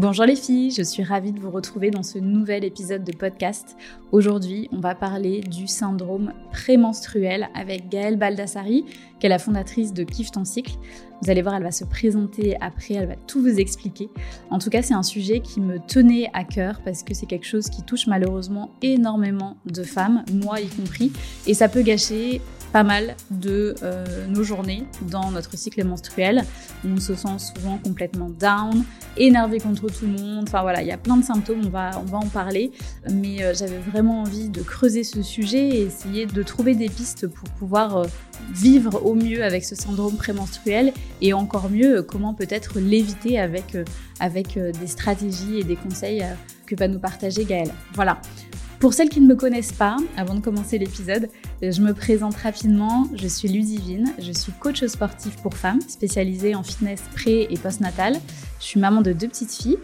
Bonjour les filles, je suis ravie de vous retrouver dans ce nouvel épisode de podcast. Aujourd'hui, on va parler du syndrome prémenstruel avec Gaëlle Baldassari, qui est la fondatrice de Kiffe ton cycle. Vous allez voir, elle va se présenter après, elle va tout vous expliquer. En tout cas, c'est un sujet qui me tenait à cœur parce que c'est quelque chose qui touche malheureusement énormément de femmes, moi y compris, et ça peut gâcher pas mal de euh, nos journées dans notre cycle menstruel. On se sent souvent complètement down, énervé contre tout le monde. Enfin voilà, il y a plein de symptômes, on va, on va en parler. Mais euh, j'avais vraiment envie de creuser ce sujet et essayer de trouver des pistes pour pouvoir euh, vivre au mieux avec ce syndrome prémenstruel et encore mieux comment peut-être l'éviter avec, avec des stratégies et des conseils que va nous partager Gaëlle. Voilà. Pour celles qui ne me connaissent pas, avant de commencer l'épisode, je me présente rapidement. Je suis Ludivine, je suis coach sportif pour femmes, spécialisée en fitness pré et post-natal. Je suis maman de deux petites filles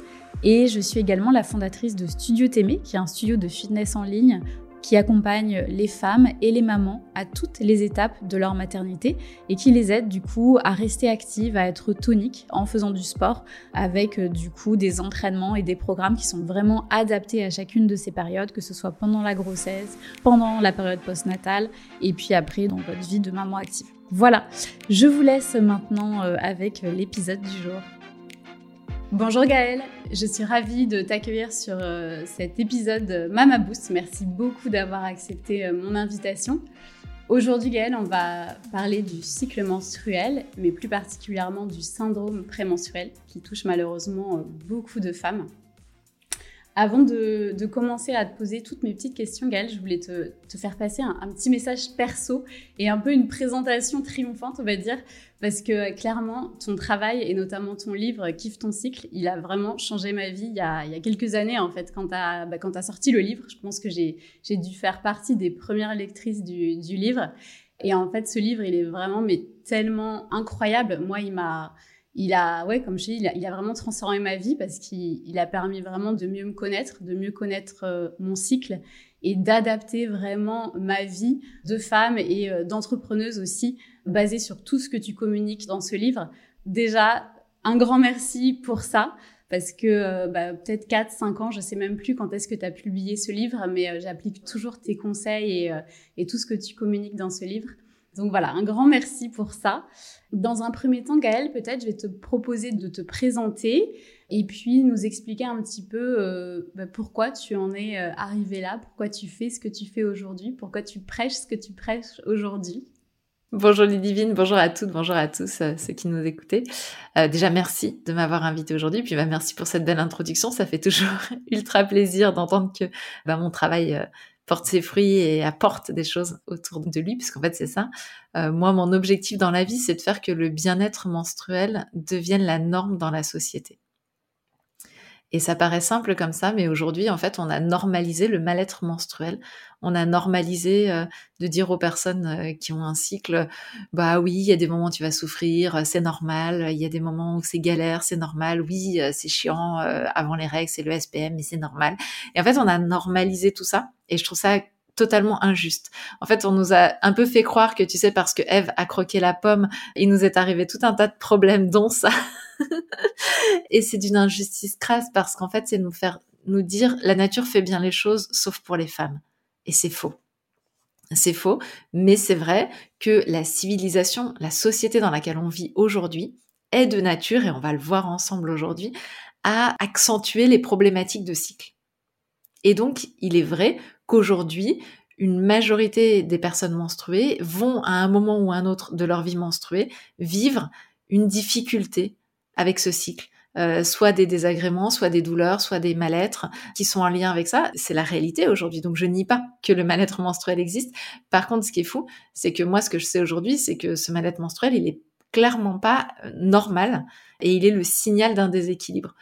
et je suis également la fondatrice de Studio Témé, qui est un studio de fitness en ligne qui accompagne les femmes et les mamans à toutes les étapes de leur maternité et qui les aide du coup à rester actives, à être toniques en faisant du sport avec euh, du coup des entraînements et des programmes qui sont vraiment adaptés à chacune de ces périodes, que ce soit pendant la grossesse, pendant la période postnatale et puis après dans votre vie de maman active. Voilà, je vous laisse maintenant euh, avec l'épisode du jour. Bonjour Gaëlle, je suis ravie de t'accueillir sur euh, cet épisode Mama Boost. Merci beaucoup d'avoir accepté euh, mon invitation. Aujourd'hui Gaëlle, on va parler du cycle menstruel, mais plus particulièrement du syndrome prémenstruel qui touche malheureusement euh, beaucoup de femmes. Avant de, commencer à te poser toutes mes petites questions, Gaëlle, je voulais te, faire passer un, petit message perso et un peu une présentation triomphante, on va dire, parce que clairement, ton travail et notamment ton livre Kiffe ton cycle, il a vraiment changé ma vie il y a, quelques années, en fait, quand tu as, bah, sorti le livre. Je pense que j'ai dû faire partie des premières lectrices du, du livre. Et en fait, ce livre, il est vraiment mais tellement incroyable. Moi, il m'a il a, ouais, comme je dis, il a, vraiment transformé ma vie parce qu'il a permis vraiment de mieux me connaître, de mieux connaître euh, mon cycle et d'adapter vraiment ma vie de femme et euh, d'entrepreneuse aussi, basée sur tout ce que tu communiques dans ce livre. Déjà, un grand merci pour ça. Parce que euh, bah, peut-être 4, 5 ans, je sais même plus quand est-ce que tu as publié ce livre, mais j'applique toujours tes conseils et, et tout ce que tu communiques dans ce livre. Donc voilà, un grand merci pour ça. Dans un premier temps, Gaëlle, peut-être je vais te proposer de te présenter et puis nous expliquer un petit peu euh, bah, pourquoi tu en es euh, arrivé là, pourquoi tu fais ce que tu fais aujourd'hui, pourquoi tu prêches ce que tu prêches aujourd'hui. Bonjour Ludivine, bonjour à toutes, bonjour à tous euh, ceux qui nous écoutaient. déjà merci de m'avoir invité aujourd'hui, puis bah, merci pour cette belle introduction. Ça fait toujours ultra plaisir d'entendre que bah, mon travail porte ses fruits et apporte des choses autour de lui, puisqu'en fait c'est ça. Euh, moi, mon objectif dans la vie, c'est de faire que le bien-être menstruel devienne la norme dans la société. Et ça paraît simple comme ça, mais aujourd'hui, en fait, on a normalisé le mal-être menstruel. On a normalisé euh, de dire aux personnes euh, qui ont un cycle, bah oui, il y a des moments où tu vas souffrir, c'est normal. Il y a des moments où c'est galère, c'est normal. Oui, c'est chiant avant les règles, c'est le SPM, mais c'est normal. Et en fait, on a normalisé tout ça. Et je trouve ça totalement injuste. En fait, on nous a un peu fait croire que, tu sais, parce que Eve a croqué la pomme, il nous est arrivé tout un tas de problèmes, dont ça. et c'est d'une injustice crasse parce qu'en fait, c'est nous faire nous dire la nature fait bien les choses, sauf pour les femmes. Et c'est faux. C'est faux, mais c'est vrai que la civilisation, la société dans laquelle on vit aujourd'hui est de nature, et on va le voir ensemble aujourd'hui, à accentuer les problématiques de cycle. Et donc, il est vrai qu'aujourd'hui, une majorité des personnes menstruées vont à un moment ou à un autre de leur vie menstruée vivre une difficulté avec ce cycle. Euh, soit des désagréments, soit des douleurs, soit des mal-être qui sont en lien avec ça. C'est la réalité aujourd'hui. Donc je nie pas que le mal-être menstruel existe. Par contre, ce qui est fou, c'est que moi, ce que je sais aujourd'hui, c'est que ce mal-être menstruel, il est clairement pas euh, normal et il est le signal d'un déséquilibre.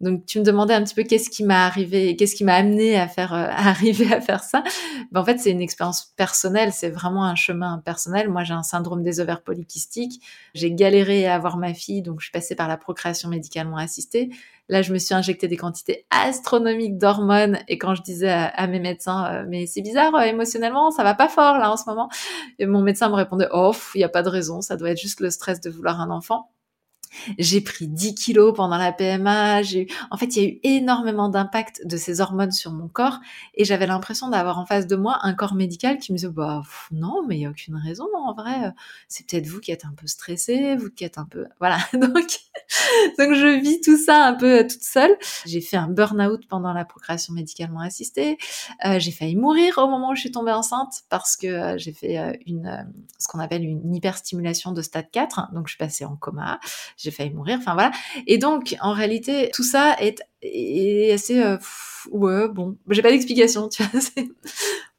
Donc tu me demandais un petit peu qu'est-ce qui m'a arrivé, qu'est-ce qui m'a amené à faire, euh, à arriver à faire ça. Ben, en fait, c'est une expérience personnelle, c'est vraiment un chemin personnel. Moi, j'ai un syndrome des ovaires polykystiques. J'ai galéré à avoir ma fille, donc je suis passée par la procréation médicalement assistée. Là, je me suis injecté des quantités astronomiques d'hormones et quand je disais à, mes médecins, euh, mais c'est bizarre, euh, émotionnellement, ça va pas fort là en ce moment. Et mon médecin me répondait, oh, il n'y a pas de raison, ça doit être juste le stress de vouloir un enfant. J'ai pris 10 kilos pendant la PMA. J'ai en fait, il y a eu énormément d'impact de ces hormones sur mon corps et j'avais l'impression d'avoir en face de moi un corps médical qui me disait, bah, non, mais il y a aucune raison, en vrai. C'est peut-être vous qui êtes un peu stressé, vous qui êtes un peu, voilà. Donc, je vis tout ça un peu toute seule. J'ai fait un burn-out pendant la procréation médicalement assistée. Euh, j'ai failli mourir au moment où je suis tombée enceinte parce que euh, j'ai fait euh, une, euh, ce qu'on appelle une hyperstimulation de stade 4. Donc, je suis passée en coma j'ai failli mourir. Enfin voilà. Et donc, en réalité, tout ça est, est assez euh, ouais bon, j'ai pas d'explication. Tu vois,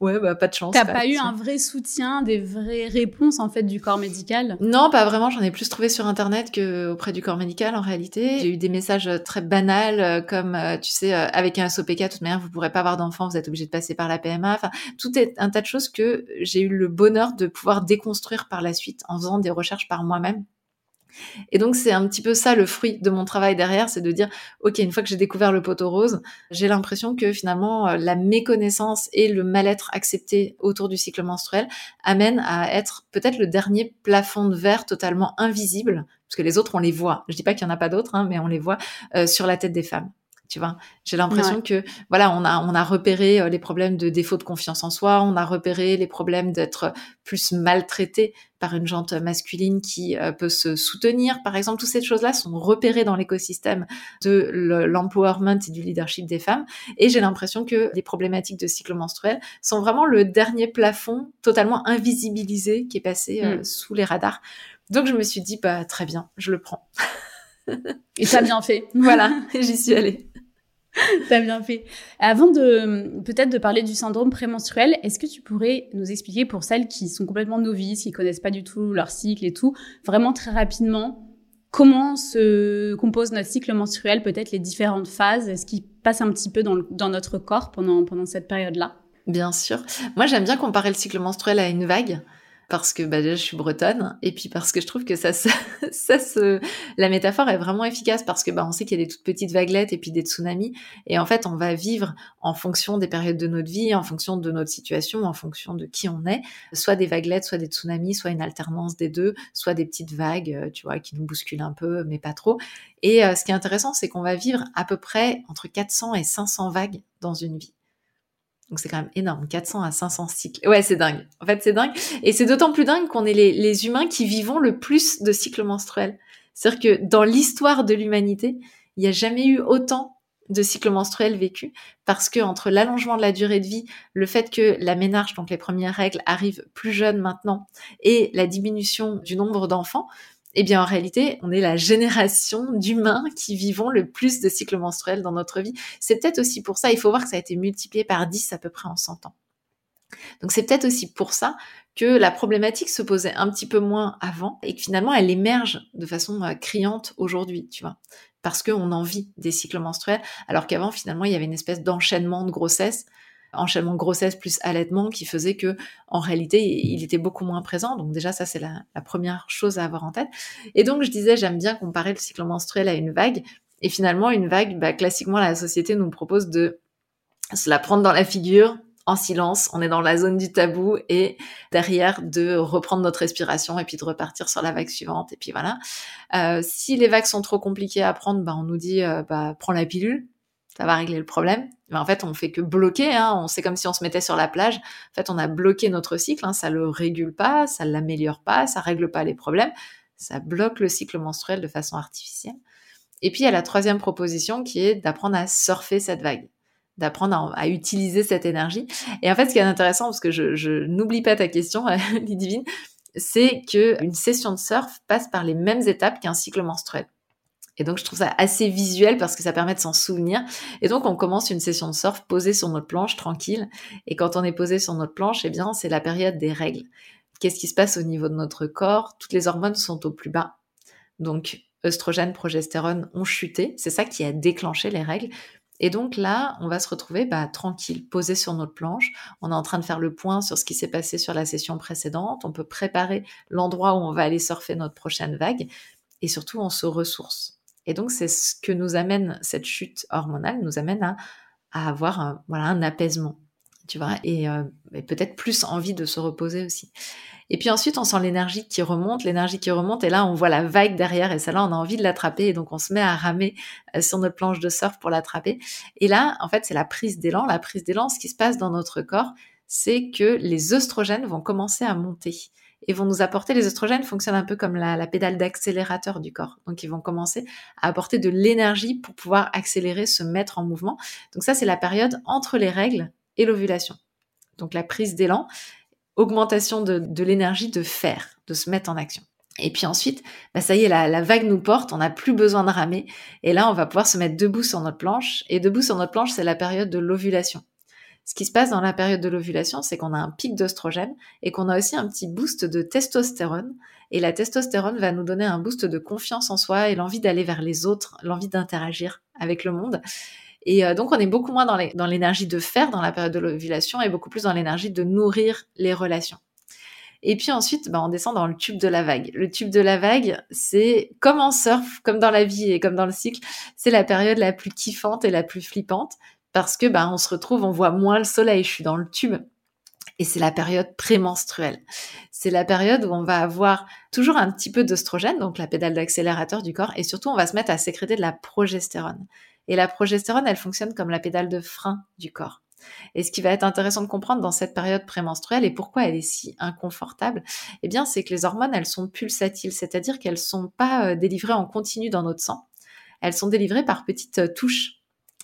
ouais bah pas de chance. T'as pas eu un vrai soutien, des vraies réponses en fait du corps médical? Non, pas vraiment. J'en ai plus trouvé sur internet que auprès du corps médical en réalité. J'ai eu des messages très banals euh, comme euh, tu sais avec un SOPK de toute manière vous pourrez pas avoir d'enfant, vous êtes obligé de passer par la PMA. Enfin tout est un tas de choses que j'ai eu le bonheur de pouvoir déconstruire par la suite en faisant des recherches par moi-même et donc c'est un petit peu ça le fruit de mon travail derrière, c'est de dire ok une fois que j'ai découvert le poteau rose, j'ai l'impression que finalement euh, la méconnaissance et le mal-être accepté autour du cycle menstruel amènent à être peut-être le dernier plafond de verre totalement invisible, parce les autres on les voit. Je dis pas qu'il y en a pas d'autres, hein, mais on les voit euh, sur la tête des femmes tu vois. J'ai l'impression que voilà, on a on a repéré euh, les problèmes de défaut de confiance en soi, on a repéré les problèmes d'être plus maltraité par une jante masculine qui euh, peut se soutenir, par exemple. Toutes ces choses-là sont repérées dans l'écosystème de l'empowerment et du leadership des femmes. Et j'ai l'impression que les problématiques de cycle menstruel sont vraiment le dernier plafond totalement invisibilisé qui est passé euh, mm. sous les radars. Donc je me suis dit bah très bien, je le prends. Et t'as bien fait. voilà, j'y suis allée. T'as bien fait. Avant de peut-être de parler du syndrome prémenstruel, est-ce que tu pourrais nous expliquer pour celles qui sont complètement novices, qui connaissent pas du tout leur cycle et tout, vraiment très rapidement, comment se compose notre cycle menstruel, peut-être les différentes phases, ce qui passe un petit peu dans, dans notre corps pendant, pendant cette période-là? Bien sûr. Moi, j'aime bien comparer le cycle menstruel à une vague parce que bah, déjà je suis bretonne et puis parce que je trouve que ça ça se la métaphore est vraiment efficace parce que bah on sait qu'il y a des toutes petites vaguelettes et puis des tsunamis et en fait on va vivre en fonction des périodes de notre vie, en fonction de notre situation, en fonction de qui on est, soit des vaguelettes, soit des tsunamis, soit une alternance des deux, soit des petites vagues, euh, tu vois, qui nous bousculent un peu mais pas trop. Et euh, ce qui est intéressant, c'est qu'on va vivre à peu près entre 400 et 500 vagues dans une vie. Donc c'est quand même énorme, 400 à 500 cycles. Ouais, c'est dingue. En fait, c'est dingue. Et c'est d'autant plus dingue qu'on est les, humains qui vivons le plus de cycles menstruels. C'est-à-dire que dans l'histoire de l'humanité, il n'y a jamais eu autant de cycles menstruels vécus parce que entre l'allongement de la durée de vie, le fait que la ménarche, donc les premières règles, arrivent plus jeunes maintenant et la diminution du nombre d'enfants, eh bien, en réalité, on est la génération d'humains qui vivons le plus de cycles menstruels dans notre vie. C'est peut-être aussi pour ça, il faut voir que ça a été multiplié par 10 à peu près en 100 ans. Donc c'est peut-être aussi pour ça que la problématique se posait un petit peu moins avant et que finalement elle émerge de façon euh, criante aujourd'hui, tu vois. Parce qu'on en vit des cycles menstruels, alors qu'avant finalement il y avait une espèce d'enchaînement de grossesse enchaînement grossesse plus allaitement qui faisait que en réalité il était beaucoup moins présent. Donc déjà ça c'est la, première chose à avoir en tête. Et donc je disais j'aime bien comparer le cycle menstruel à une vague. Et finalement une vague, bah, classiquement la société nous propose de se la prendre dans la figure en silence, on est dans la zone du tabou et derrière de reprendre notre respiration et puis de repartir sur la vague suivante et puis voilà. Euh, si les vagues sont trop compliquées à prendre, bah, on nous dit euh, bah, prends la pilule, ça va régler le problème. Mais en fait, on fait que bloquer. Hein. On c'est comme si on se mettait sur la plage. En fait, on a bloqué notre cycle. Hein. Ça le régule pas, ça l'améliore pas, ça règle pas les problèmes. Ça bloque le cycle menstruel de façon artificielle. Et puis, il y a la troisième proposition qui est d'apprendre à surfer cette vague, d'apprendre à, utiliser cette énergie. Et en fait, ce qui est intéressant, parce que je, n'oublie pas ta question, Lidivine, c'est que une session de surf passe par les mêmes étapes qu'un cycle menstruel. Et donc, je trouve ça assez visuel parce que ça permet de s'en souvenir. Et donc, on commence une session de surf posée sur notre planche, tranquille. Et quand on est posé sur notre planche, eh bien, c'est la période des règles. Qu'est-ce qui se passe au niveau de notre corps? Toutes les hormones sont au plus bas. Donc, œstrogène, progestérone ont chuté. C'est ça qui a déclenché les règles. Et donc là, on va se retrouver bah, tranquille, posé sur notre planche. On est en train de faire le point sur ce qui s'est passé sur la session précédente. On peut préparer l'endroit où on va aller surfer notre prochaine vague. Et surtout, on se ressource. Et donc, c'est ce que nous amène cette chute hormonale, nous amène à, avoir un, voilà, un apaisement. tu vois, et, et peut-être plus envie de se reposer aussi. Et puis ensuite, on sent l'énergie qui remonte, l'énergie qui remonte, et là, on voit la vague derrière, et celle-là, on a envie de l'attraper, et donc on se met à ramer euh, sur notre planche de surf pour l'attraper. Et là, en fait, c'est la prise d'élan. La prise d'élan, ce qui se passe dans notre corps, c'est que les oestrogènes vont commencer à monter et vont nous apporter, les oestrogènes fonctionnent un peu comme la, la pédale d'accélérateur du corps. Donc, ils vont commencer à apporter de l'énergie pour pouvoir accélérer, se mettre en mouvement. Donc, ça, c'est la période entre les règles et l'ovulation. Donc, la prise d'élan, augmentation de, l'énergie de faire, de se mettre en action. Et puis ensuite, bah ça y est, la, vague nous porte, on n'a plus besoin de ramer. Et là, on va pouvoir se mettre debout sur notre planche. Et debout sur notre planche, c'est la période de l'ovulation. Ce qui se passe dans la période de l'ovulation, c'est qu'on a un pic d'oestrogène et qu'on a aussi un petit boost de testostérone. Et la testostérone va nous donner un boost de confiance en soi et l'envie d'aller vers les autres, l'envie d'interagir avec le monde. Et euh, donc, on est beaucoup moins dans l'énergie de faire dans la période de l'ovulation et beaucoup plus dans l'énergie de nourrir les relations. Et puis ensuite, bah, on descend dans le tube de la vague. Le tube de la vague, c'est comme en surf, comme dans la vie et comme dans le cycle, c'est la période la plus kiffante et la plus flippante parce que bah, on se retrouve, on voit moins le soleil. Je suis dans le tube. Et c'est la période prémenstruelle. C'est la période où on va avoir toujours un petit peu d'oestrogène, donc la pédale d'accélérateur du corps, et surtout on va se mettre à sécréter de la progestérone. Et la progestérone, elle fonctionne comme la pédale de frein du corps. Et ce qui va être intéressant de comprendre dans cette période prémenstruelle et pourquoi elle est si inconfortable, eh bien, c'est que les hormones, elles sont pulsatiles, c'est-à-dire qu'elles sont pas euh, délivrées en continu dans notre sang. Elles sont délivrées par petites euh, touches.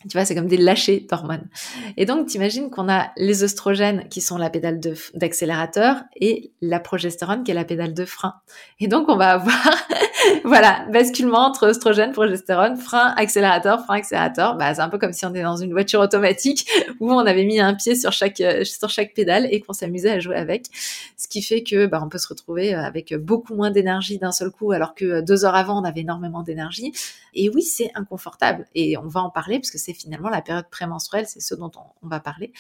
Tu vois, c'est comme des lâchers d'hormones. Et donc, t'imagines qu'on a les oestrogènes qui sont la pédale d'accélérateur et la progestérone qui est la pédale de frein. Et donc, on va avoir voilà, basculement entre oestrogène, progestérone, frein, accélérateur, frein, accélérateur. Bah, c'est un peu comme si on était dans une voiture automatique où on avait mis un pied sur chaque euh, sur chaque pédale et qu'on s'amusait à jouer avec. Ce qui fait que bah, on peut se retrouver euh, avec beaucoup moins d'énergie d'un seul coup, alors que euh, deux heures avant on avait énormément d'énergie. Et oui, c'est inconfortable. Et on va en parler parce que c'est finalement la période prémenstruelle, c'est ce dont on, va parler.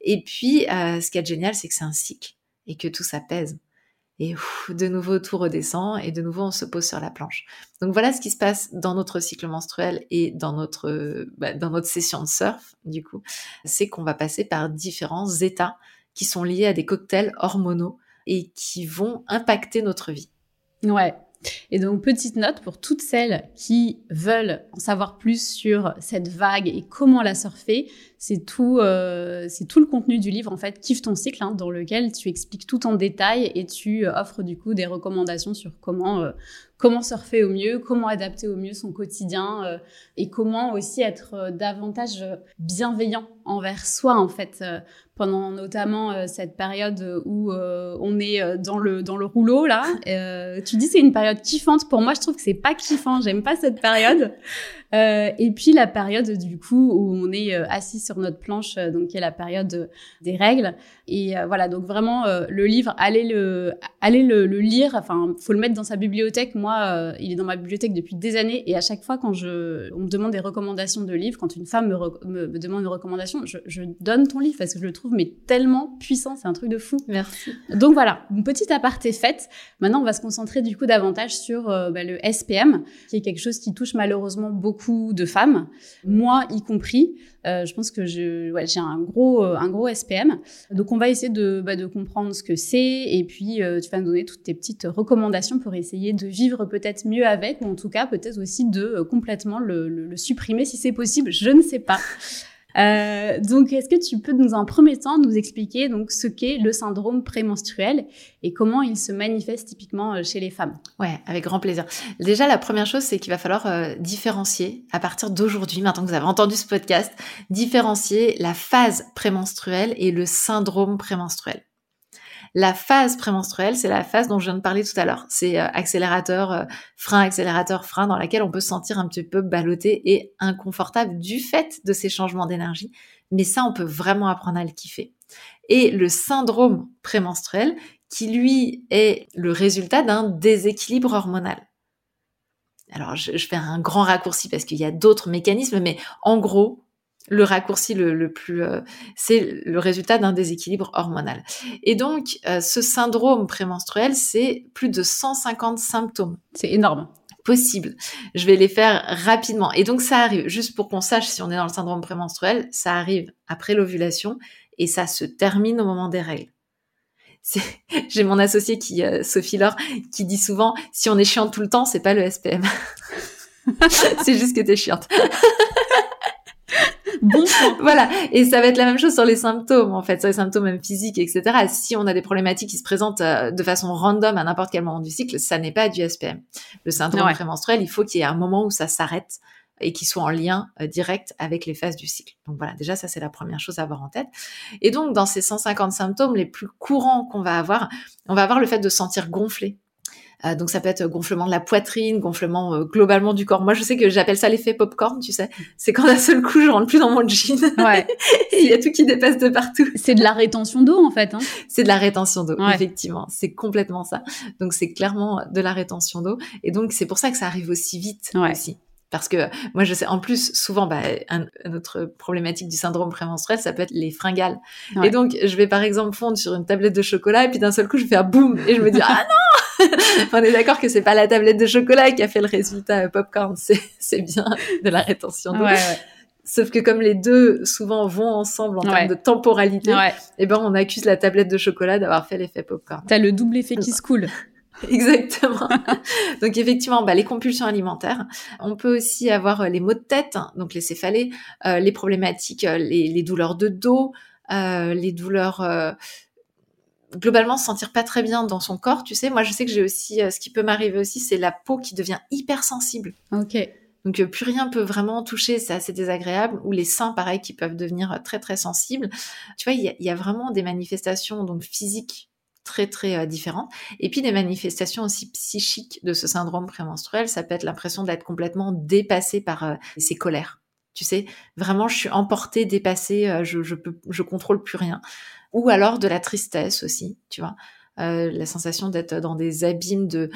Et puis, ce qui est génial, c'est que c'est un cycle et que tout ça pèse et de nouveau tout redescend et de nouveau on se pose sur la planche. Donc voilà ce qui se passe dans notre cycle menstruel et dans notre bah, dans notre session de surf du coup, c'est qu'on va passer par différents états qui sont liés à des cocktails hormonaux et qui vont impacter notre vie. Ouais, et donc, petite note pour toutes celles qui veulent en savoir plus sur cette vague et comment la surfer, c'est tout, euh, tout le contenu du livre, en fait, Kiffe ton cycle, hein, dans lequel tu expliques tout en détail et tu euh, offres du coup des recommandations sur comment, euh, comment surfer au mieux, comment adapter au mieux son quotidien et comment aussi être davantage bienveillant envers soi, en fait, pendant notamment cette période où on est dans le, dans le rouleau, là. tu dis c'est une période kiffante. Pour moi, je trouve que c'est pas kiffant. J'aime pas cette période. Euh, et puis la période du coup où on est euh, assis sur notre planche, euh, donc qui est la période des règles. Et voilà, donc vraiment le livre, allez le, allez le, lire. Enfin, faut le mettre dans sa bibliothèque. Moi, il est dans ma bibliothèque depuis des années. Et à chaque fois, quand je, on me demande des recommandations de livres, quand une femme me, me, demande une recommandation, je, je, donne ton livre parce que je le trouve mais tellement puissant. C'est un truc de fou. Merci. Donc voilà, une petite aparté faite. Maintenant, on va se concentrer du coup davantage sur bah, le SPM, qui est quelque chose qui touche malheureusement beaucoup de femmes, moi y compris. Euh, je pense que je, ouais, j'ai un gros, euh, un gros SPM. Donc, on va essayer de, bah, de comprendre ce que c'est et puis euh, tu vas nous donner toutes tes petites recommandations pour essayer de vivre peut-être mieux avec ou en tout cas peut-être aussi de complètement le, le supprimer si c'est possible. Je ne sais pas. Euh, donc, est-ce que tu peux, nous en premier temps, nous expliquer donc ce qu'est le syndrome prémenstruel et comment il se manifeste typiquement euh, chez les femmes? Ouais, avec grand plaisir. Déjà, la première chose, c'est qu'il va falloir euh, différencier à partir d'aujourd'hui, maintenant que vous avez entendu ce podcast, différencier la phase prémenstruelle et le syndrome prémenstruel. La phase prémenstruelle, c'est la phase dont je viens de parler tout à l'heure. C'est euh, accélérateur, euh, frein, accélérateur, frein, dans laquelle on peut se sentir un petit peu ballotté et inconfortable du fait de ces changements d'énergie. Mais ça, on peut vraiment apprendre à le kiffer. Et le syndrome prémenstruel, qui lui est le résultat d'un déséquilibre hormonal. Alors, je, je fais un grand raccourci parce qu'il y a d'autres mécanismes, mais en gros, le raccourci le, plus, euh, c'est le résultat d'un déséquilibre hormonal. Et donc, euh, ce syndrome prémenstruel, c'est plus de 150 symptômes. C'est énorme. Possible. Je vais les faire rapidement. Et donc, ça arrive, juste pour qu'on sache si on est dans le syndrome prémenstruel, ça arrive après l'ovulation et ça se termine au moment des règles. J'ai mon associé qui, euh, Sophie Laure, qui dit souvent, si on est chiante tout le temps, c'est pas le SPM. c'est juste que t'es chiante. bon Voilà. Et ça va être la même chose sur les symptômes, en fait, sur les symptômes même physiques, etc. Si on a des problématiques qui se présentent euh, de façon random à n'importe quel moment du cycle, ça n'est pas du SPM. Le syndrome prémenstruel, il faut qu'il y ait un moment où ça s'arrête et qui soit en lien euh, direct avec les phases du cycle. Donc voilà, déjà ça c'est la première chose à avoir en tête. Et donc dans ces 150 symptômes les plus courants qu'on va avoir, on va avoir le fait de sentir gonflé donc ça peut être gonflement de la poitrine, gonflement euh, globalement du corps. Moi, je sais que j'appelle ça l'effet popcorn, tu sais. C'est quand d'un seul coup, je rentre plus dans mon jean. Ouais. Il y a tout qui dépasse de partout. C'est de la rétention d'eau, en fait. Hein. C'est de la rétention d'eau, effectivement. C'est complètement ça. Donc c'est clairement de la rétention d'eau. Et donc c'est pour ça que ça arrive aussi vite aussi. Parce que moi, je sais, en plus, souvent, bah, un, une autre problématique du syndrome prémenstruel, ça peut être les fringales. Et donc, je vais par exemple fondre sur une tablette de chocolat et puis d'un seul coup, je fais un boum et je me dis ah non on est d'accord que c'est pas la tablette de chocolat qui a fait le résultat euh, popcorn, c'est bien de la rétention d'eau. Sauf que comme les deux souvent vont ensemble en termes de temporalité, eh ben on accuse la tablette de chocolat d'avoir fait l'effet popcorn. T'as le double effet qui se coule. Exactement. donc effectivement, bah, les compulsions alimentaires. On peut aussi avoir euh, les maux de tête, hein, donc les céphalées, euh, les problématiques, les, les, douleurs de dos, les douleurs globalement se sentir pas très bien dans son corps, tu sais. Moi, je sais que j'ai aussi, euh, ce qui peut m'arriver aussi, c'est la peau qui devient hyper sensible. Ok. Donc euh, plus rien peut vraiment toucher, c'est assez désagréable. Ou les seins, pareil, qui peuvent devenir euh, très très sensibles. Tu vois, il y, a, vraiment des manifestations donc physiques très très différentes. Et puis des manifestations aussi psychiques de ce syndrome prémenstruel. Ça peut être l'impression d'être complètement dépassé par ses colères. Tu sais, vraiment, je suis emportée, dépassée, je, je je contrôle plus rien ou alors de la tristesse aussi, tu vois, euh, la sensation d'être dans des abîmes de,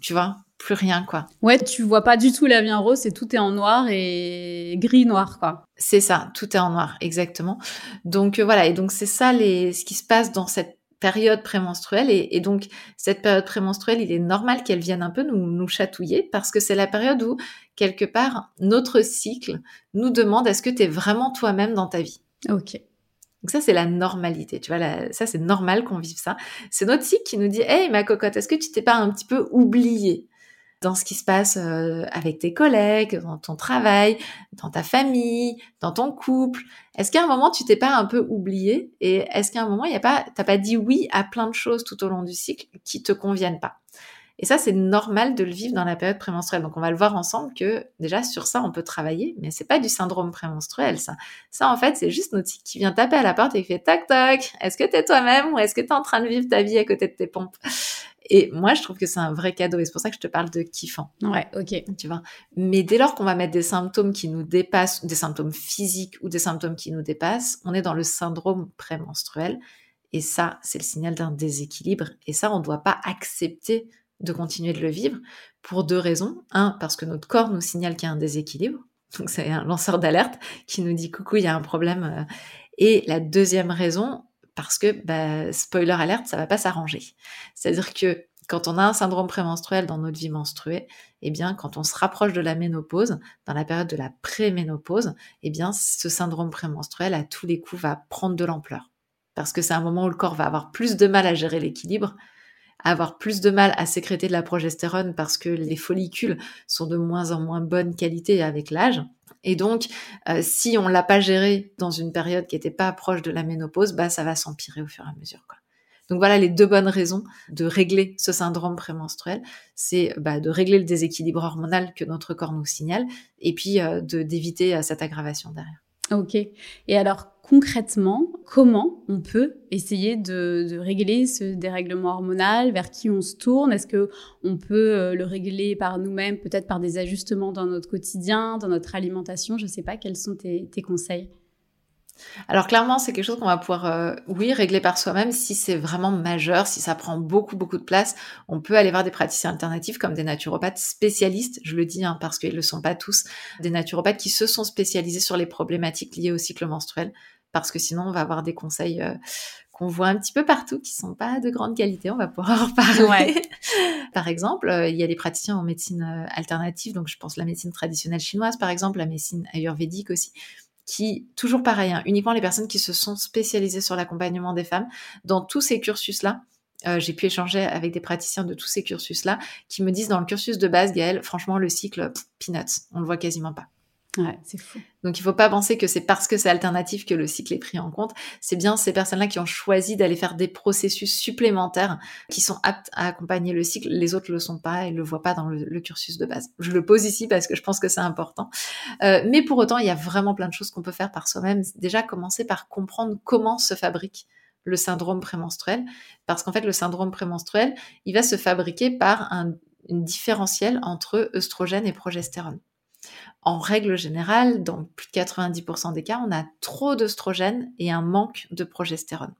tu vois, plus rien quoi. Ouais, tu vois pas du tout la vie en rose, et tout est en noir et gris noir quoi. C'est ça, tout est en noir, exactement. Donc euh, voilà, et donc c'est ça les, ce qui se passe dans cette période prémenstruelle et, et, donc cette période prémenstruelle, il est normal qu'elle vienne un peu nous, nous chatouiller parce que c'est la période où quelque part notre cycle nous demande est-ce que tu es vraiment toi-même dans ta vie? Ok. Donc ça, c'est la normalité. Tu vois, ça, c'est normal qu'on vive ça. C'est notre cycle qui nous dit, hey, ma cocotte, est-ce que tu t'es pas un petit peu oubliée dans ce qui se passe euh, avec tes collègues, dans ton travail, dans ta famille, dans ton couple? Est-ce qu'à un moment, tu t'es pas un peu oubliée? Et est-ce qu'à un moment, il y a pas, t'as pas dit oui à plein de choses tout au long du cycle qui te conviennent pas? Et ça, c'est normal de le vivre dans la période prémenstruelle. Donc, on va le voir ensemble que déjà sur ça, on peut travailler, mais c'est pas du syndrome prémenstruel, ça. Ça, en fait, c'est juste notre cycle qui vient taper à la porte et qui fait tac tac. Est-ce que t'es toi-même ou est-ce que t'es en train de vivre ta vie à côté de tes pompes? Et moi, je trouve que c'est un vrai cadeau et c'est pour ça que je te parle de kiffant. Ouais, ok. Tu vois? Mais dès lors qu'on va mettre des symptômes qui nous dépassent, des symptômes physiques ou des symptômes qui nous dépassent, on est dans le syndrome prémenstruel. Et ça, c'est le signal d'un déséquilibre. Et ça, on ne doit pas accepter de continuer de le vivre pour deux raisons. Un, parce que notre corps nous signale qu'il y a un déséquilibre. Donc c'est un lanceur d'alerte qui nous dit coucou, il y a un problème. Euh. Et la deuxième raison, parce que, bah, spoiler alerte, ça va pas s'arranger. C'est-à-dire que quand on a un syndrome prémenstruel dans notre vie menstruée, eh bien, quand on se rapproche de la ménopause, dans la période de la préménopause, eh bien, ce syndrome prémenstruel, à tous les coups, va prendre de l'ampleur. Parce que c'est un moment où le corps va avoir plus de mal à gérer l'équilibre, avoir plus de mal à sécréter de la progestérone parce que les follicules sont de moins en moins bonne qualité avec l'âge. Et donc, euh, si on l'a pas géré dans une période qui n'était pas proche de la ménopause, bah ça va s'empirer au fur et à mesure. Quoi. Donc voilà les deux bonnes raisons de régler ce syndrome prémenstruel, c'est bah, de régler le déséquilibre hormonal que notre corps nous signale, et puis euh, de d'éviter euh, cette aggravation derrière. Ok. Et alors concrètement, comment on peut essayer de, régler ce dérèglement hormonal Vers qui on se tourne? Est-ce que on peut euh, le régler par nous-mêmes, peut-être par des ajustements dans notre quotidien, dans notre alimentation? Je ne sais pas. Quels sont tes conseils? Alors clairement, c'est quelque chose qu'on va pouvoir, euh, oui, régler par soi-même. Si c'est vraiment majeur, si ça prend beaucoup, beaucoup de place. On peut aller voir des praticiens alternatifs comme des naturopathes spécialistes, je le dis hein, parce qu'ils ne le sont pas tous, des naturopathes qui se sont spécialisés sur les problématiques liées au cycle menstruel, parce que sinon on va avoir des conseils euh, qu'on voit un petit peu partout qui sont pas de grande qualité. On va pouvoir en parler. par exemple, euh, il y a des praticiens en médecine alternative, donc je pense la médecine traditionnelle chinoise par exemple, la médecine ayurvédique aussi qui, toujours pareil, hein, uniquement les personnes qui se sont spécialisées sur l'accompagnement des femmes, dans tous ces cursus-là, euh, j'ai pu échanger avec des praticiens de tous ces cursus-là qui me disent dans le cursus de base, Gaëlle, franchement, le cycle, peanuts, on le voit quasiment pas. Ouais, c'est fou. Donc il faut pas penser que c'est parce que c'est alternatif que le cycle est pris en compte. C'est bien ces personnes-là qui ont choisi d'aller faire des processus supplémentaires qui sont aptes à accompagner le cycle. Les autres le sont pas et le voient pas dans le, cursus de base. Je le pose ici parce que je pense que c'est important. Euh, mais pour autant, il y a vraiment plein de choses qu'on peut faire par soi-même. Déjà commencer par comprendre comment se fabrique le syndrome prémenstruel, parce qu'en fait, le syndrome prémenstruel, il va se fabriquer par un, une différentielle entre œstrogène et progestérone. En règle générale, dans plus de 90% des cas, on a trop d'œstrogène et un manque de progestérone.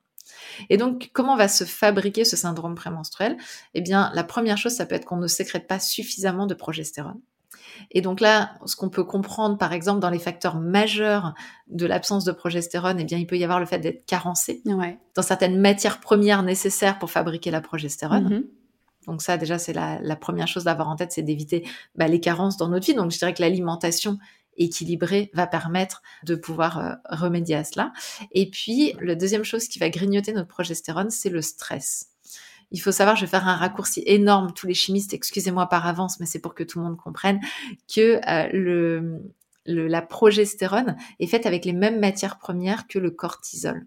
Et donc, comment va se fabriquer ce syndrome prémenstruel? Eh bien, la première chose, ça peut être qu'on ne sécrète pas suffisamment de progestérone. Et donc là, ce qu'on peut comprendre, par exemple, dans les facteurs majeurs de l'absence de progestérone, eh bien, il peut y avoir le fait d'être carencé dans certaines matières premières nécessaires pour fabriquer la progestérone. Mm-hmm. Donc ça, déjà, c'est la, première chose d'avoir en tête, c'est d'éviter bah, les carences dans notre vie. Donc je dirais que l'alimentation équilibrée va permettre de pouvoir euh, remédier à cela. Et puis, la deuxième chose qui va grignoter notre progestérone, c'est le stress. Il faut savoir, je vais faire un raccourci énorme, tous les chimistes, excusez-moi par avance, mais c'est pour que tout le monde comprenne que euh, la progestérone est faite avec les mêmes matières premières que le cortisol.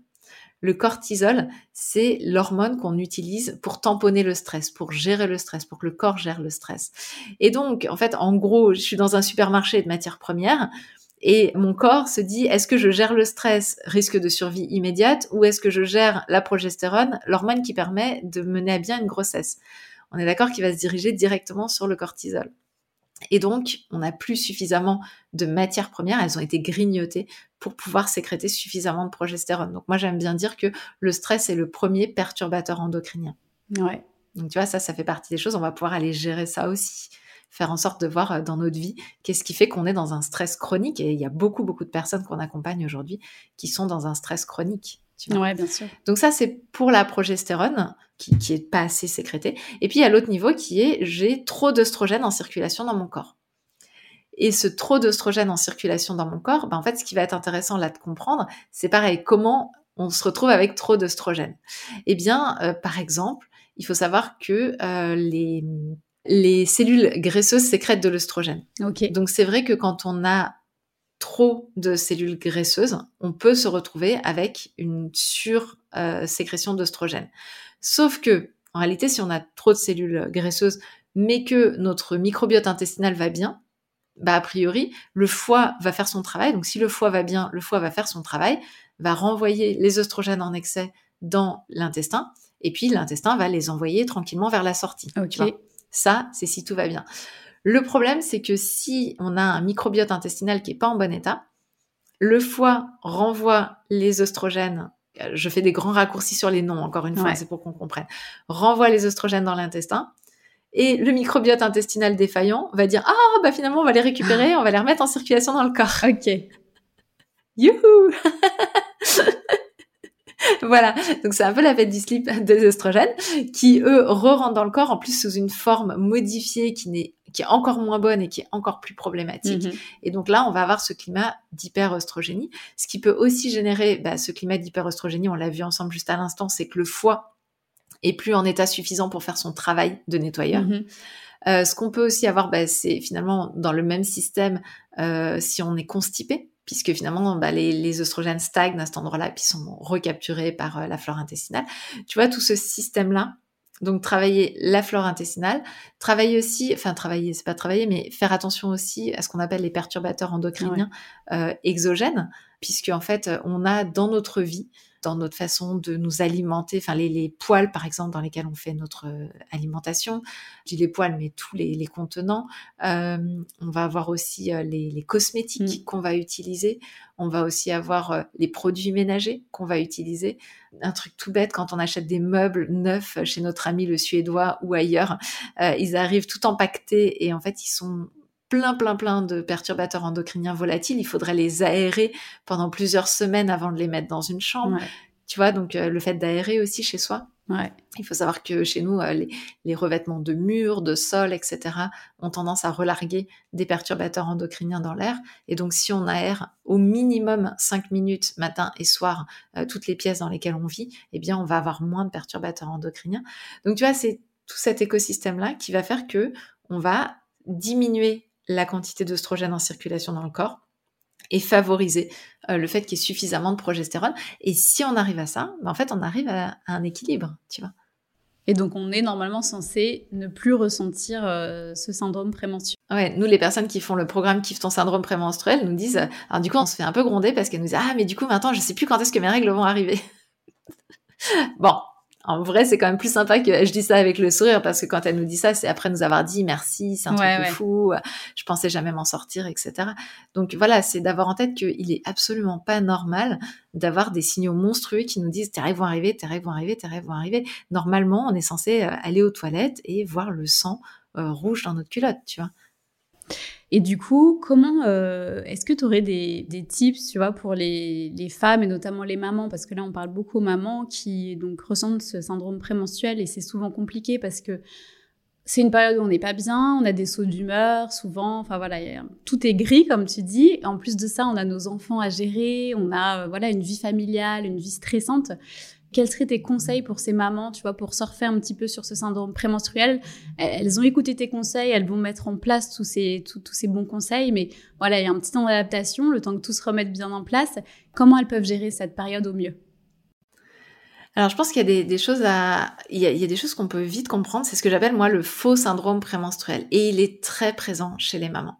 Le cortisol, c'est l'hormone qu'on utilise pour tamponner le stress, pour gérer le stress, pour que le corps gère le stress. Et donc, en fait, en gros, je suis dans un supermarché de matières premières et mon corps se dit, est-ce que je gère le stress, risque de survie immédiate, ou est-ce que je gère la progestérone, l'hormone qui permet de mener à bien une grossesse? On est d'accord qu'il va se diriger directement sur le cortisol. Et donc, on n'a plus suffisamment de matières premières, elles ont été grignotées pour pouvoir sécréter suffisamment de progestérone. Donc moi, j'aime bien dire que le stress est le premier perturbateur endocrinien. Ouais. Donc tu vois, ça, ça fait partie des choses, on va pouvoir aller gérer ça aussi faire en sorte de voir euh, dans notre vie qu'est-ce qui fait qu'on est dans un stress chronique. Et il y a beaucoup, beaucoup de personnes qu'on accompagne aujourd'hui qui sont dans un stress chronique. Oui, bien sûr. Donc ça, c'est pour la progestérone qui, qui est pas assez sécrétée. Et puis, il y a l'autre niveau qui est j'ai trop d'œstrogène en circulation dans mon corps. Et ce trop d'œstrogène en circulation dans mon corps, ben en fait, ce qui va être intéressant là de comprendre, c'est pareil, comment on se retrouve avec trop d'œstrogène. Eh bien, euh, par exemple, il faut savoir que euh, les, les cellules graisseuses sécrètent de l'œstrogène. Okay. Donc c'est vrai que quand on a trop de cellules graisseuses, on peut se retrouver avec une sur-sécrétion d'œstrogène. Sauf que, en réalité, si on a trop de cellules graisseuses, mais que notre microbiote intestinal va bien, bah, a priori, le foie va faire son travail. Donc, si le foie va bien, le foie va faire son travail, va renvoyer les oestrogènes en excès dans l'intestin, et puis l'intestin va les envoyer tranquillement vers la sortie. Ça, c'est si tout va bien. Le problème, c'est que si on a un microbiote intestinal qui est pas en bon état, le foie renvoie les oestrogènes. Euh, je fais des grands raccourcis sur les noms, encore une fois, c'est pour qu'on comprenne. Renvoie les oestrogènes dans l'intestin. Et le microbiote intestinal défaillant va dire Ah, bah finalement, on va les récupérer, on va les remettre en circulation dans le corps. Ok. Youhou voilà, donc c'est un peu la fête du slip des oestrogènes qui, eux, re-rentrent dans le corps, en plus sous une forme modifiée qui n'est qui est encore moins bonne et qui est encore plus problématique. Mhm. Et donc là, on va avoir ce climat d'hyperoestrogénie. Ce qui peut aussi générer bah, ce climat d'hyperoestrogénie, on l'a vu ensemble juste à l'instant, c'est que le foie est plus en état suffisant pour faire son travail de nettoyeur. Mhm. Euh, ce qu'on peut aussi avoir, bah, c'est finalement dans le même système, euh, si on est constipé, puisque finalement bah, les, les, oestrogènes stagnent à cet endroit-là, puis sont recapturés par euh, la flore intestinale. Tu vois, tout ce système-là, donc travailler la flore intestinale, travailler aussi, enfin travailler, c'est pas travailler, mais faire attention aussi à ce qu'on appelle les perturbateurs endocriniens euh, exogènes, puisque en fait on a dans notre vie dans notre façon de nous alimenter, enfin les, les, poils par exemple dans lesquels on fait notre euh, alimentation, je dis les poils mais tous les, les contenants, euh, on va avoir aussi euh, les, les, cosmétiques mm. qu'on va utiliser, on va aussi avoir les produits ménagers qu'on va utiliser. Un truc tout bête, quand on achète des meubles neufs chez notre ami le suédois ou ailleurs, ils arrivent tout empaquetés et en fait ils sont plein, plein, plein de perturbateurs endocriniens volatiles. Il faudrait les aérer pendant plusieurs semaines avant de les mettre dans une chambre. Tu vois, donc euh, le fait d'aérer aussi chez soi, Il faut savoir que chez nous, euh, les, revêtements de murs, de sol, etc., ont tendance à relarguer des perturbateurs endocriniens dans l'air. Et donc, si on aère au minimum 5 minutes matin et soir euh, toutes les pièces dans lesquelles on vit, eh bien, on va avoir moins de perturbateurs endocriniens. Donc, tu vois, c'est tout cet écosystème-là qui va faire que on va diminuer la quantité d'œstrogène en circulation dans le corps et favoriser euh, le fait qu'il y ait suffisamment de progestérone. Et si on arrive à ça, ben en fait, on arrive à, un équilibre, tu vois. Et donc, on est normalement censé ne plus ressentir euh, ce syndrome prémenstruel. Ouais, nous, les personnes qui font le programme Kiffe ton syndrome prémenstruel nous disent, alors du coup, on se fait un peu gronder parce qu'elles nous disent, ah, mais du coup, maintenant, je sais plus quand est-ce que mes règles vont arriver. bon, en vrai, c'est quand même plus sympa que je dis ça avec le sourire parce que quand elle nous dit ça, c'est après nous avoir dit merci, c'est un truc fou, je pensais jamais m'en sortir, etc. Donc voilà, c'est d'avoir en tête qu'il est absolument pas normal d'avoir des signaux monstrueux qui nous disent tes rêves vont arriver, tes rêves vont arriver, tes rêves vont arriver. Normalement, on est censé euh, aller aux toilettes et voir le sang euh, rouge dans notre culotte, tu vois. Et du coup, comment euh, est-ce que tu aurais des, des, tips, tu vois, pour les, les, femmes et notamment les mamans, parce que là on parle beaucoup aux mamans qui donc ressentent ce syndrome prémenstruel et c'est souvent compliqué parce que c'est une période où on n'est pas bien, on a des sauts d'humeur souvent, enfin voilà, tout est gris comme tu dis. En plus de ça, on a nos enfants à gérer, on a euh, voilà une vie familiale, une vie stressante. Quels seraient tes conseils pour ces mamans, tu vois, pour surfer un petit peu sur ce syndrome prémenstruel? Elles ont écouté tes conseils, elles vont mettre en place tous ces, tous, ces bons conseils, mais voilà, il y a un petit temps d'adaptation, le temps que tout se remette bien en place. Comment elles peuvent gérer cette période au mieux? Alors, je pense qu'il y a des, choses à, il y a, des choses qu'on peut vite comprendre. C'est ce que j'appelle moi le faux syndrome prémenstruel, et il est très présent chez les mamans.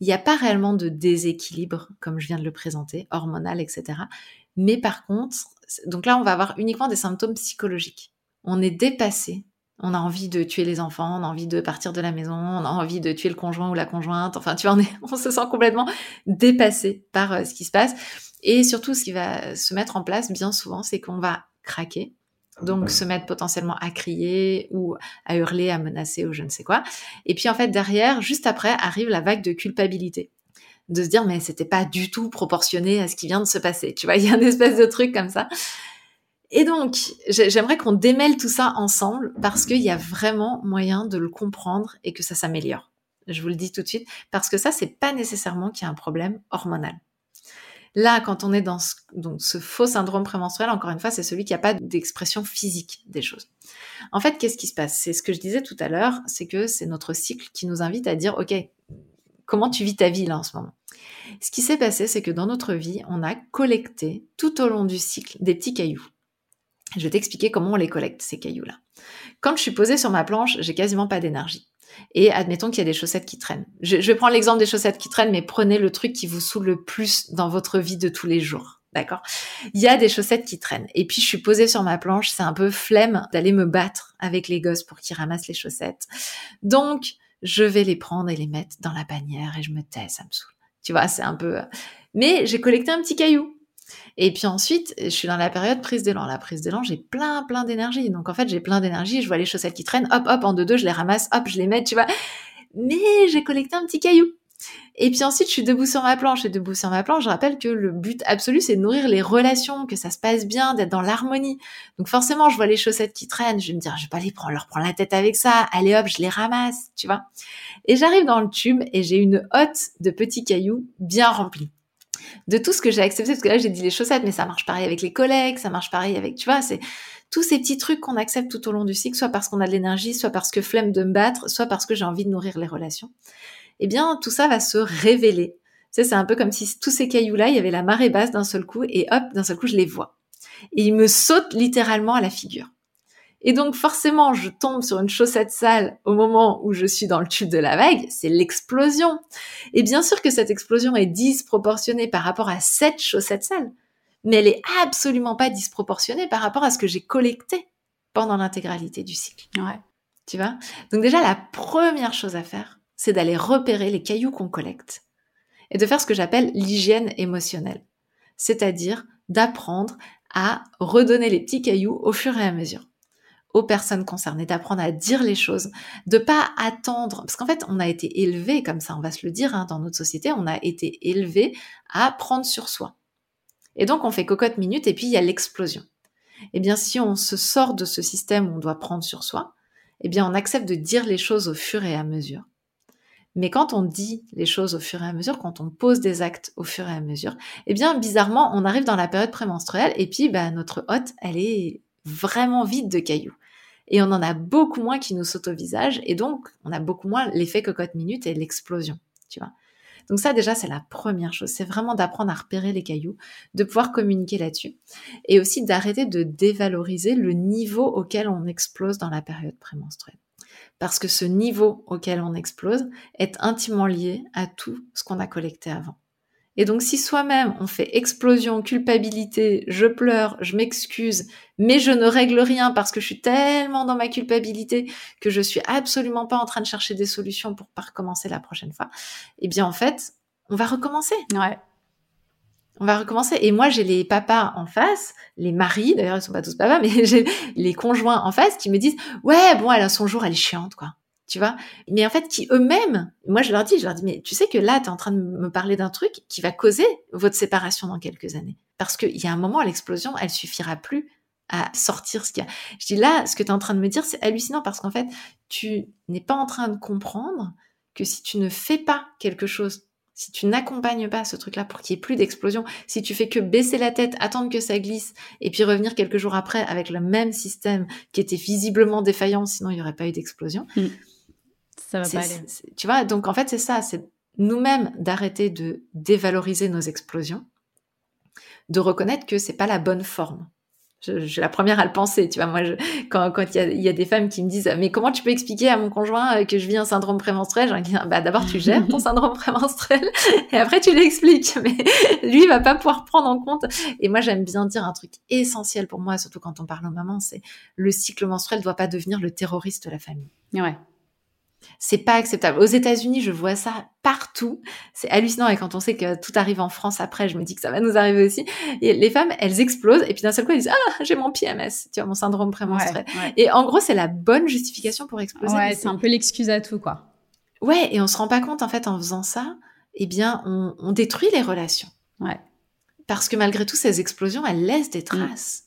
Il n'y a pas réellement de déséquilibre, comme je viens de le présenter, hormonal, etc. Mais par contre, donc là, on va avoir uniquement des symptômes psychologiques. On est dépassé. On a envie de tuer les enfants, on a envie de partir de la maison, on a envie de tuer le conjoint ou la conjointe. Enfin, tu vois, on, se sent complètement dépassé par euh, ce qui se passe. Et surtout, ce qui va se mettre en place bien souvent, c'est qu'on va craquer. Donc, se mettre potentiellement à crier ou à hurler, à menacer ou je ne sais quoi. Et puis, en fait, derrière, juste après, arrive la vague de culpabilité de se dire mais c'était pas du tout proportionné à ce qui vient de se passer. Tu vois, il y a un espèce de truc comme ça. Et donc, j'aimerais qu'on démêle tout ça ensemble parce qu'il y a vraiment moyen de le comprendre et que ça s'améliore. Je vous le dis tout de suite parce que ça, c'est pas nécessairement qu'il y a un problème hormonal. Là, quand on est dans ce, donc, ce faux syndrome prémenstruel, encore une fois, c'est celui qui n'a pas d'expression physique des choses. En fait, qu'est-ce qui se passe? C'est ce que je disais tout à l'heure, c'est que c'est notre cycle qui nous invite à dire, OK, comment tu vis ta vie là en ce moment? Ce qui s'est passé, c'est que dans notre vie, on a collecté tout au long du cycle des petits cailloux. Je vais t'expliquer comment on les collecte, ces cailloux-là. Quand je suis posée sur ma planche, j'ai quasiment pas d'énergie. Et admettons qu'il y a des chaussettes qui traînent. Je, vais prendre l'exemple des chaussettes qui traînent, mais prenez le truc qui vous saoule le plus dans votre vie de tous les jours. D'accord? Il y a des chaussettes qui traînent. Et puis, je suis posée sur ma planche. C'est un peu flemme d'aller me battre avec les gosses pour qu'ils ramassent les chaussettes. Donc, je vais les prendre et les mettre dans la bannière et je me tais, ça me saoule. Tu vois, c'est un peu... Euh, mais j'ai collecté un petit caillou. Et puis ensuite, je suis dans la période prise d'élan. La prise d'élan, j'ai plein, plein d'énergie. Donc en fait, j'ai plein d'énergie. Je vois les chaussettes qui traînent. Hop, hop, en deux, deux, je les ramasse. Hop, je les mets, tu vois. Mais j'ai collecté un petit caillou. Et puis ensuite, je suis debout sur ma planche. Et debout sur ma planche, je rappelle que le but absolu, c'est de nourrir les relations, que ça se passe bien, d'être dans l'harmonie. Donc forcément, je vois les chaussettes qui traînent. Je vais me dire, je vais pas les prendre, leur prendre la tête avec ça. Allez hop, je les ramasse, tu vois. Et j'arrive dans le tube et j'ai une hotte de petits cailloux bien remplie. De tout ce que j'ai accepté, parce que là, j'ai dit les chaussettes, mais ça marche pareil avec les collègues, ça marche pareil avec, tu vois, c'est tous ces petits trucs qu'on accepte tout au long du cycle, soit parce qu'on a de l'énergie, soit parce que flemme de me battre, soit parce que j'ai envie de nourrir les relations eh bien, tout ça va se révéler. Tu sais, c'est un peu comme si tous ces cailloux-là, il y avait la marée basse d'un seul coup, et hop, d'un seul coup, je les vois. Et ils me sautent littéralement à la figure. Et donc, forcément, je tombe sur une chaussette sale au moment où je suis dans le tube de la vague, c'est l'explosion. Et bien sûr que cette explosion est disproportionnée par rapport à cette chaussette sale, mais elle est absolument pas disproportionnée par rapport à ce que j'ai collecté pendant l'intégralité du cycle. Ouais. Tu vois? Donc déjà, la première chose à faire, c'est d'aller repérer les cailloux qu'on collecte et de faire ce que j'appelle l'hygiène émotionnelle, c'est-à-dire d'apprendre à redonner les petits cailloux au fur et à mesure aux personnes concernées, d'apprendre à dire les choses, de pas attendre, parce qu'en fait, on a été élevé comme ça, on va se le dire, hein, dans notre société, on a été élevé à prendre sur soi. Et donc, on fait cocotte minute et puis il y a l'explosion. Eh bien, si on se sort de ce système où on doit prendre sur soi, eh bien, on accepte de dire les choses au fur et à mesure. Mais quand on dit les choses au fur et à mesure, quand on pose des actes au fur et à mesure, eh bien, bizarrement, on arrive dans la période prémenstruelle et puis, bah, notre hôte, elle est vraiment vide de cailloux. Et on en a beaucoup moins qui nous sautent au visage et donc, on a beaucoup moins l'effet cocotte minute et l'explosion, tu vois. Donc ça déjà c'est la première chose, c'est vraiment d'apprendre à repérer les cailloux, de pouvoir communiquer là-dessus et aussi d'arrêter de dévaloriser le niveau auquel on explose dans la période prémenstruelle. Parce que ce niveau auquel on explose est intimement lié à tout ce qu'on a collecté avant. Et donc si soi-même on fait explosion, culpabilité, je pleure, je m'excuse, mais je ne règle rien parce que je suis tellement dans ma culpabilité que je suis absolument pas en train de chercher des solutions pour pas recommencer la prochaine fois, eh bien en fait, on va recommencer. Ouais. On va recommencer. Et moi, j'ai les papas en face, les maris, d'ailleurs, ils sont pas tous papas, mais j'ai les conjoints en face qui me disent, ouais, bon, elle a son jour, elle est chiante, quoi tu vois? Mais en fait, qui eux-mêmes, moi je leur dis, je leur dis, mais tu sais que là, tu es en train de me parler d'un truc qui va causer votre séparation dans quelques années. Parce qu'il y a un moment, l'explosion, elle suffira plus à sortir ce qu'il y a. Je dis là, ce que tu es en train de me dire, c'est hallucinant parce qu'en fait, tu n'es pas en train de comprendre que si tu ne fais pas quelque chose, si tu n'accompagnes pas ce truc-là pour qu'il n'y ait plus d'explosion, si tu fais que baisser la tête, attendre que ça glisse, et puis revenir quelques jours après avec le même système qui était visiblement défaillant, sinon il n'y aurait pas eu d'explosion, mm. Ça va pas aller. Tu vois, donc en fait, c'est ça, c'est nous-mêmes d'arrêter de dévaloriser nos explosions, de reconnaître que c'est pas la bonne forme. Je, suis la première à le penser, tu vois. Moi, je, quand il y a, y a, des femmes qui me disent, mais comment tu peux expliquer à mon conjoint euh, que je vis un syndrome prémenstruel? J'ai dis, bah d'abord tu gères ton syndrome prémenstruel et après tu l'expliques. Mais lui, il va pas pouvoir prendre en compte. Et moi, j'aime bien dire un truc essentiel pour moi, surtout quand on parle aux mamans, c'est le cycle menstruel doit pas devenir le terroriste de la famille. Ouais. C'est pas acceptable. Aux États-Unis, je vois ça partout. C'est hallucinant. Et quand on sait que tout arrive en France après, je me dis que ça va nous arriver aussi. Et les femmes, elles explosent. Et puis d'un seul coup, elles disent, ah, j'ai mon PMS. Tu vois, mon syndrome prémenstruel. Et en gros, c'est la bonne justification pour exploser. Ouais, c'est un peu l'excuse à tout, quoi. Ouais. Et on se rend pas compte, en fait, en faisant ça, eh bien, on, détruit les relations. Ouais. Parce que malgré tout, ces explosions, elles laissent des traces.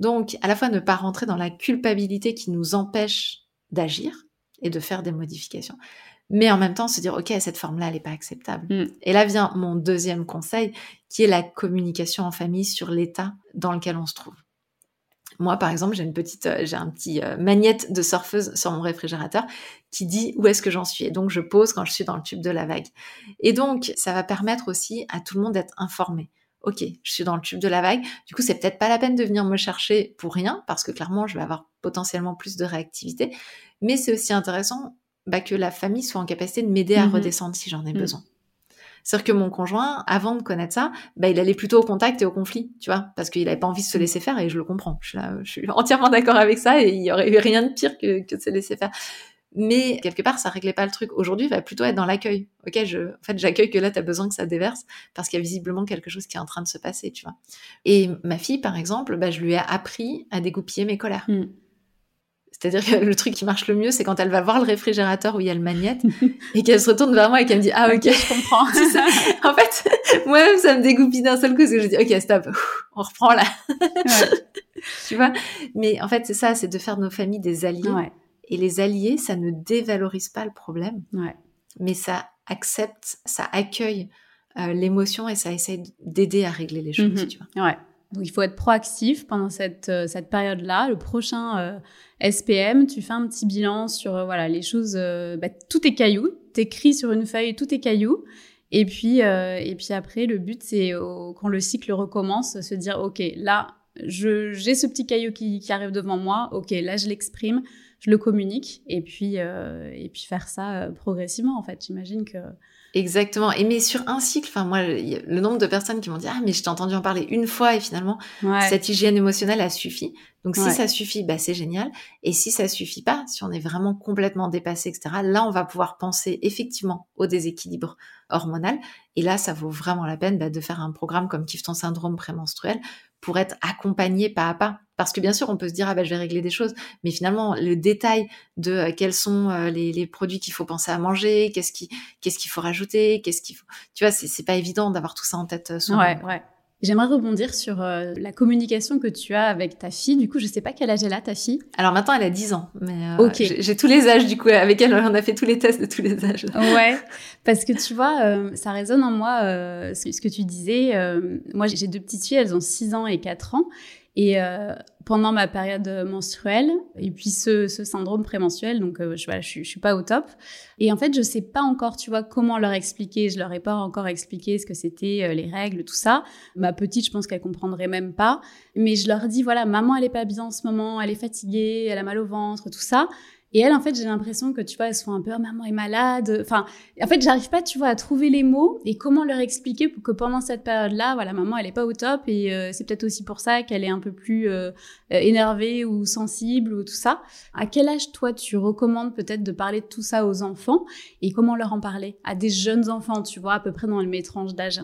Donc, à la fois ne pas rentrer dans la culpabilité qui nous empêche d'agir et de faire des modifications. Mais en même temps, se dire, OK, cette forme-là, elle n'est pas acceptable. Mm. Et là vient mon deuxième conseil, qui est la communication en famille sur l'état dans lequel on se trouve. Moi, par exemple, j'ai une petite, euh, j'ai un petit euh, magnette de surfeuse sur mon réfrigérateur qui dit où est-ce que j'en suis. Et donc, je pose quand je suis dans le tube de la vague. Et donc, ça va permettre aussi à tout le monde d'être informé. Ok, je suis dans le tube de la vague. Du coup, c'est peut-être pas la peine de venir me chercher pour rien, parce que clairement, je vais avoir potentiellement plus de réactivité. Mais c'est aussi intéressant bah, que la famille soit en capacité de m'aider à mmh redescendre si j'en ai mmh. besoin. C'est-à-dire que mon conjoint, avant de connaître ça, bah, il allait plutôt au contact et au conflit, tu vois, parce qu'il n'avait pas envie de se mmh. laisser faire et je le comprends. Je suis, entièrement d'accord avec ça et il y aurait eu rien de pire que, que de se laisser faire. Mais quelque part, ça réglait pas le truc. Aujourd'hui, va plutôt être dans l'accueil. Ok, je, en fait, j'accueille que là, tu as besoin que ça déverse parce qu'il y a visiblement quelque chose qui est en train de se passer, tu vois. Et ma fille, par exemple, bah, je lui ai appris à dégoupiller mes colères. C'est-à-dire que le truc qui marche le mieux, c'est quand elle va voir le réfrigérateur où il y a le magnète et qu'elle se retourne vers moi et qu'elle me dit Ah, ok, je comprends. en fait, moi-même, ça me dégoupille d'un seul coup parce que je dis Ok, stop, on reprend là. tu vois? Mais en fait, c'est ça, c'est de faire de nos familles des alliés. Et les alliés, ça ne dévalorise pas le problème, mais ça accepte, ça accueille euh, l'émotion et ça essaie d'aider à régler les choses. Mhm. Tu vois ouais. Donc, il faut être proactif pendant cette, euh, cette période-là. Le prochain euh, SPM, tu fais un petit bilan sur euh, voilà les choses, bah, tout est cailloux. T'écris sur une feuille tout est cailloux. Et puis, et puis après, le but, c'est quand le cycle recommence, se dire, OK, là, j'ai ce petit caillou qui, qui, arrive devant moi. OK, là, je l'exprime, je le communique. Et puis, et puis faire ça progressivement, en fait. J'imagine que Exactement. Et mais sur un cycle, enfin moi, le nombre de personnes qui m'ont dit ah mais je t'ai entendu en parler une fois et finalement cette hygiène émotionnelle a suffi. Donc si ça suffit, bah c'est génial. Et si ça suffit pas, si on est vraiment complètement dépassé, etc. Là, on va pouvoir penser effectivement au déséquilibre hormonal. Et là, ça vaut vraiment la peine bah, de faire un programme comme Kifton ton syndrome prémenstruel pour être accompagné pas à pas. Parce que bien sûr, on peut se dire, ah ben, je vais régler des choses, mais finalement, le détail de euh, quels sont euh, les, produits qu'il faut penser à manger, qu'est-ce qui, qu'est-ce qu'il faut rajouter, qu'est-ce qu'il faut, tu vois, c'est, pas évident d'avoir tout ça en tête. Euh, ouais, ouais. J'aimerais rebondir sur euh, la communication que tu as avec ta fille. Du coup, je sais pas quel âge elle a, ta fille. Alors maintenant, elle a 10 ans, mais euh, j'ai tous les âges, du coup, avec elle, on a fait tous les tests de tous les âges. Ouais, parce que tu vois, euh, ça résonne en moi ce, que tu disais. moi, j'ai deux petites filles, elles ont 6 ans et 4 ans. Et pendant ma période menstruelle et puis ce, ce syndrome prémenstruel donc euh, je, voilà, je, je, suis pas au top. Et en fait je sais pas encore tu vois comment leur expliquer. Je leur ai pas encore expliqué ce que c'était euh, les règles tout ça. Ma petite je pense qu'elle comprendrait même pas. Mais je leur dis voilà maman elle est pas bien en ce moment elle est fatiguée elle a mal au ventre tout ça et elle, en fait, j'ai l'impression que, tu vois, elles sont un peu, oh, maman est malade. Enfin, en fait, j'arrive pas, tu vois, à trouver les mots et comment leur expliquer pour que pendant cette période-là, voilà, maman, elle est pas au top et euh, c'est peut-être aussi pour ça qu'elle est un peu plus euh, énervée ou sensible ou tout ça. À quel âge, toi, tu recommandes peut-être de parler de tout ça aux enfants et comment leur en parler à des jeunes enfants, tu vois, à peu près dans le même tranche d'âge?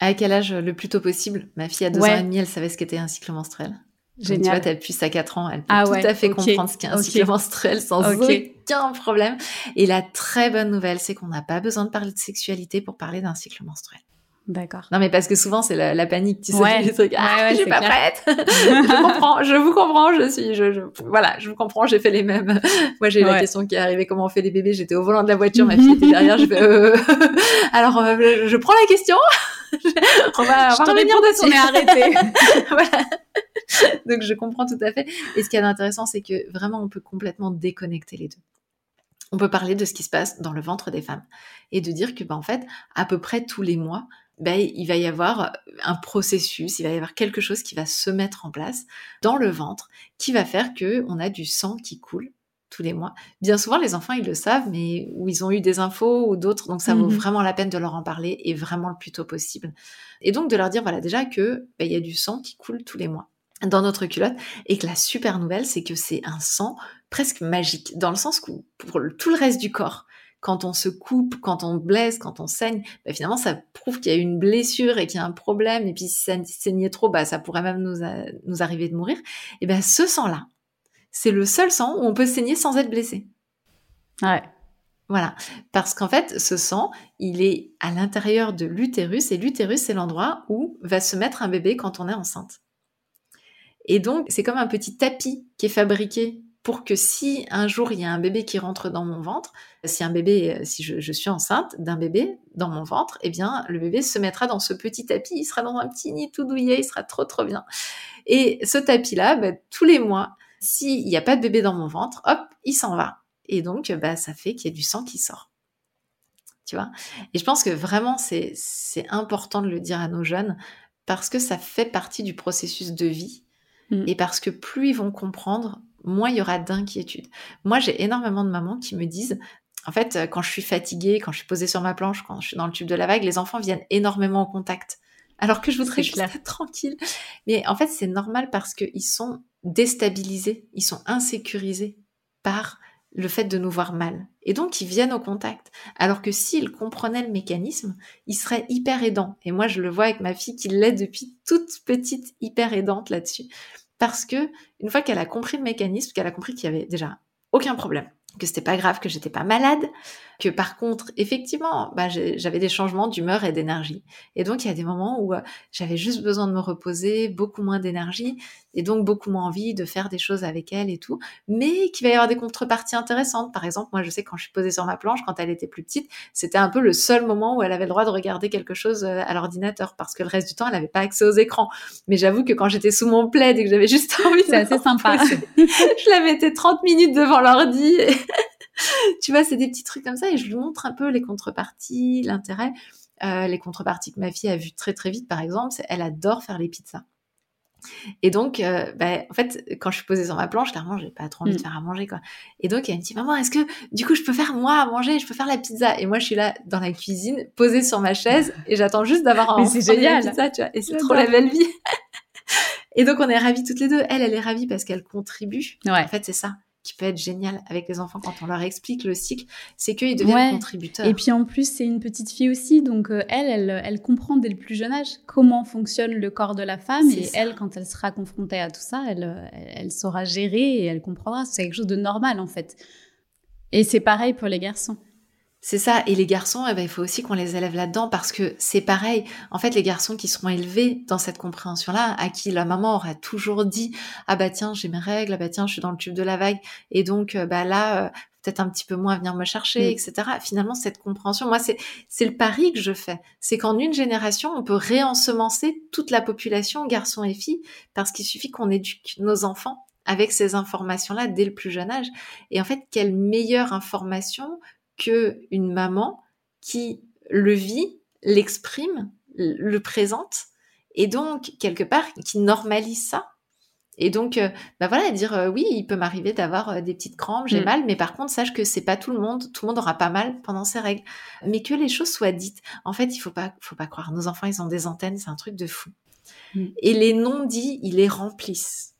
À quel âge le plus tôt possible? Ma fille a deux ans et demi, elle savait ce qu'était un cycle menstruel. Génial. tu vois, t'as depuis à 4 ans, elle peut ah tout à fait comprendre ce qu'est un cycle menstruel sans aucun problème. Et la très bonne nouvelle, c'est qu'on n'a pas besoin de parler de sexualité pour parler d'un cycle menstruel. D'accord. Non, mais parce que souvent, c'est la, panique, tu sais, les trucs. Ah, je suis pas prête. je comprends, je vous comprends, je suis, je, je voilà, je vous comprends, j'ai fait les mêmes. Moi, j'ai eu la question qui est arrivée, comment on fait les bébés? J'étais au volant de la voiture, ma fille était derrière, je fais, euh... alors, euh, je, prends la question. on va, on va revenir dessus. On est arrêté. voilà. Donc, je comprends tout à fait. Et ce qui est intéressant, c'est que vraiment, on peut complètement déconnecter les deux on peut parler de ce qui se passe dans le ventre des femmes et de dire que, bah, en fait, à peu près tous les mois, ben, il va y avoir un processus, il va y avoir quelque chose qui va se mettre en place dans le ventre qui va faire que on a du sang qui coule tous les mois. Bien souvent, les enfants, ils le savent, mais où ils ont eu des infos ou d'autres, donc ça vaut mmh vraiment la peine de leur en parler et vraiment le plus tôt possible. Et donc de leur dire, voilà, déjà que ben, il y a du sang qui coule tous les mois dans notre culotte et que la super nouvelle, c'est que c'est un sang presque magique, dans le sens où pour tout le reste du corps, quand on se coupe, quand on blesse, quand on saigne, bah finalement ça prouve qu'il y a une blessure et qu'il y a un problème. Et puis si ça saignait trop, bah ça pourrait même nous, nous arriver de mourir. Et ben ce sang-là, c'est le seul sang où on peut saigner sans être blessé. Ouais. Voilà, parce qu'en fait, ce sang, il est à l'intérieur de l'utérus et l'utérus, c'est l'endroit où va se mettre un bébé quand on est enceinte. Et donc, c'est comme un petit tapis qui est fabriqué pour que si un jour il y a un bébé qui rentre dans mon ventre, si un bébé, si je, suis enceinte d'un bébé dans mon ventre, eh bien le bébé se mettra dans ce petit tapis, il sera dans un petit nid tout douillet, il sera trop trop bien. Et ce tapis-là, bah, tous les mois, s'il n'y a pas de bébé dans mon ventre, hop, il s'en va. Et donc, bah, ça fait qu'il y a du sang qui sort. Tu vois? Et je pense que vraiment, c'est important de le dire à nos jeunes parce que ça fait partie du processus de vie. Mmh. Et parce que plus ils vont comprendre, moins il y aura d'inquiétude. Moi, j'ai énormément de mamans qui me disent, en fait, euh, quand je suis fatiguée, quand je suis posée sur ma planche, quand je suis dans le tube de la vague, les enfants viennent énormément en contact. Alors que je voudrais juste être tranquille. Mais en fait, c'est normal parce qu'ils sont déstabilisés, ils sont insécurisés par le fait de nous voir mal. Et donc, ils viennent au contact. Alors que s'ils comprenaient le mécanisme, ils seraient hyper aidants. Et moi, je le vois avec ma fille qui l'est depuis toute petite, hyper aidante là-dessus parce que une fois qu'elle a compris le mécanisme, qu'elle a compris qu'il y avait déjà aucun problème, que c'était pas grave, que j'étais pas malade, que par contre, effectivement, bah, j'avais des changements d'humeur et d'énergie. Et donc, il y a des moments où euh, j'avais juste besoin de me reposer, beaucoup moins d'énergie, et donc beaucoup moins envie de faire des choses avec elle et tout, mais qu'il va y avoir des contreparties intéressantes. Par exemple, moi, je sais quand je suis posée sur ma planche, quand elle était plus petite, c'était un peu le seul moment où elle avait le droit de regarder quelque chose euh, à l'ordinateur, parce que le reste du temps, elle n'avait pas accès aux écrans. Mais j'avoue que quand j'étais sous mon plaid et que j'avais juste envie, c'est assez sympa. je la mettais 30 minutes devant l'ordi. tu vois, c'est des petits trucs comme ça et je lui montre un peu les contreparties, l'intérêt. Euh, les contreparties que ma fille a vues très très vite, par exemple, c'est elle adore faire les pizzas. Et donc, euh, bah, en fait, quand je suis posée sur ma planche, clairement, j'ai pas trop envie de mm. faire à manger, quoi. Et donc, elle me dit, maman, est-ce que, du coup, je peux faire moi à manger, je peux faire la pizza? Et moi, je suis là dans la cuisine, posée sur ma chaise, et j'attends juste d'avoir un c'est génial. pizza, tu vois. Et c'est trop la belle vie. et donc, on est ravis toutes les deux. Elle, elle est ravie parce qu'elle contribue. En fait, c'est ça qui peut être génial avec les enfants quand on leur explique le cycle, c'est qu'ils deviennent contributeurs. Et puis en plus, c'est une petite fille aussi, donc euh, elle, elle, comprend dès le plus jeune âge comment fonctionne le corps de la femme. Et elle, quand elle sera confrontée à tout ça, elle, euh, elle, saura gérer et elle comprendra. C'est quelque chose de normal en fait. Et c'est pareil pour les garçons. C'est ça. Et les garçons, eh ben, il faut aussi qu'on les élève là-dedans parce que c'est pareil. En fait, les garçons qui seront élevés dans cette compréhension-là, à qui la maman aura toujours dit, ah bah tiens, j'ai mes règles, ah bah tiens, je suis dans le tube de la vague. Et donc, euh, bah là, euh, peut-être un petit peu moins à venir me chercher, mm. etc. Finalement, cette compréhension, moi, c'est, c'est le pari que je fais. C'est qu'en une génération, on peut réensemencer toute la population, garçons et filles, parce qu'il suffit qu'on éduque nos enfants avec ces informations-là dès le plus jeune âge. Et en fait, quelle meilleure information que une maman qui le vit, l'exprime, le présente, et donc quelque part qui normalise ça. Et donc, euh, bah voilà, dire euh, oui, il peut m'arriver d'avoir euh, des petites crampes, j'ai mm. mal, mais par contre, sache que c'est pas tout le monde, tout le monde aura pas mal pendant ses règles, mais que les choses soient dites. En fait, il faut pas, faut pas croire. Nos enfants, ils ont des antennes, c'est un truc de fou. Mm. Et les non-dits, ils les remplissent.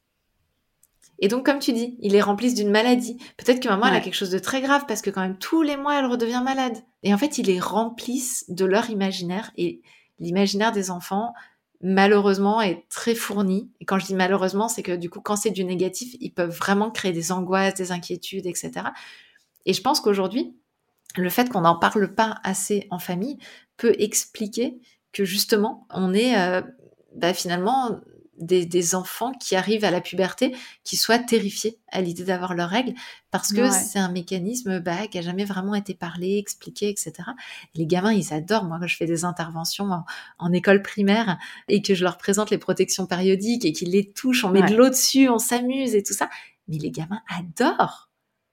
Et donc, comme tu dis, ils les remplissent d'une maladie. Peut-être que maman, elle a quelque chose de très grave parce que quand même tous les mois, elle redevient malade. Et en fait, ils les remplissent de leur imaginaire. Et l'imaginaire des enfants, malheureusement, est très fourni. Et quand je dis malheureusement, c'est que du coup, quand c'est du négatif, ils peuvent vraiment créer des angoisses, des inquiétudes, etc. Et je pense qu'aujourd'hui, le fait qu'on n'en parle pas assez en famille peut expliquer que justement, on est euh, bah, finalement des, enfants qui arrivent à la puberté qui soient terrifiés à l'idée d'avoir leurs règles parce que c'est un mécanisme bah, qui a jamais vraiment été parlé, expliqué, etc. les gamins, ils adorent. Moi, quand je fais des interventions en, école primaire et que je leur présente les protections périodiques et qu'ils les touchent, on met de l'eau dessus, on s'amuse et tout ça. Mais les gamins adorent.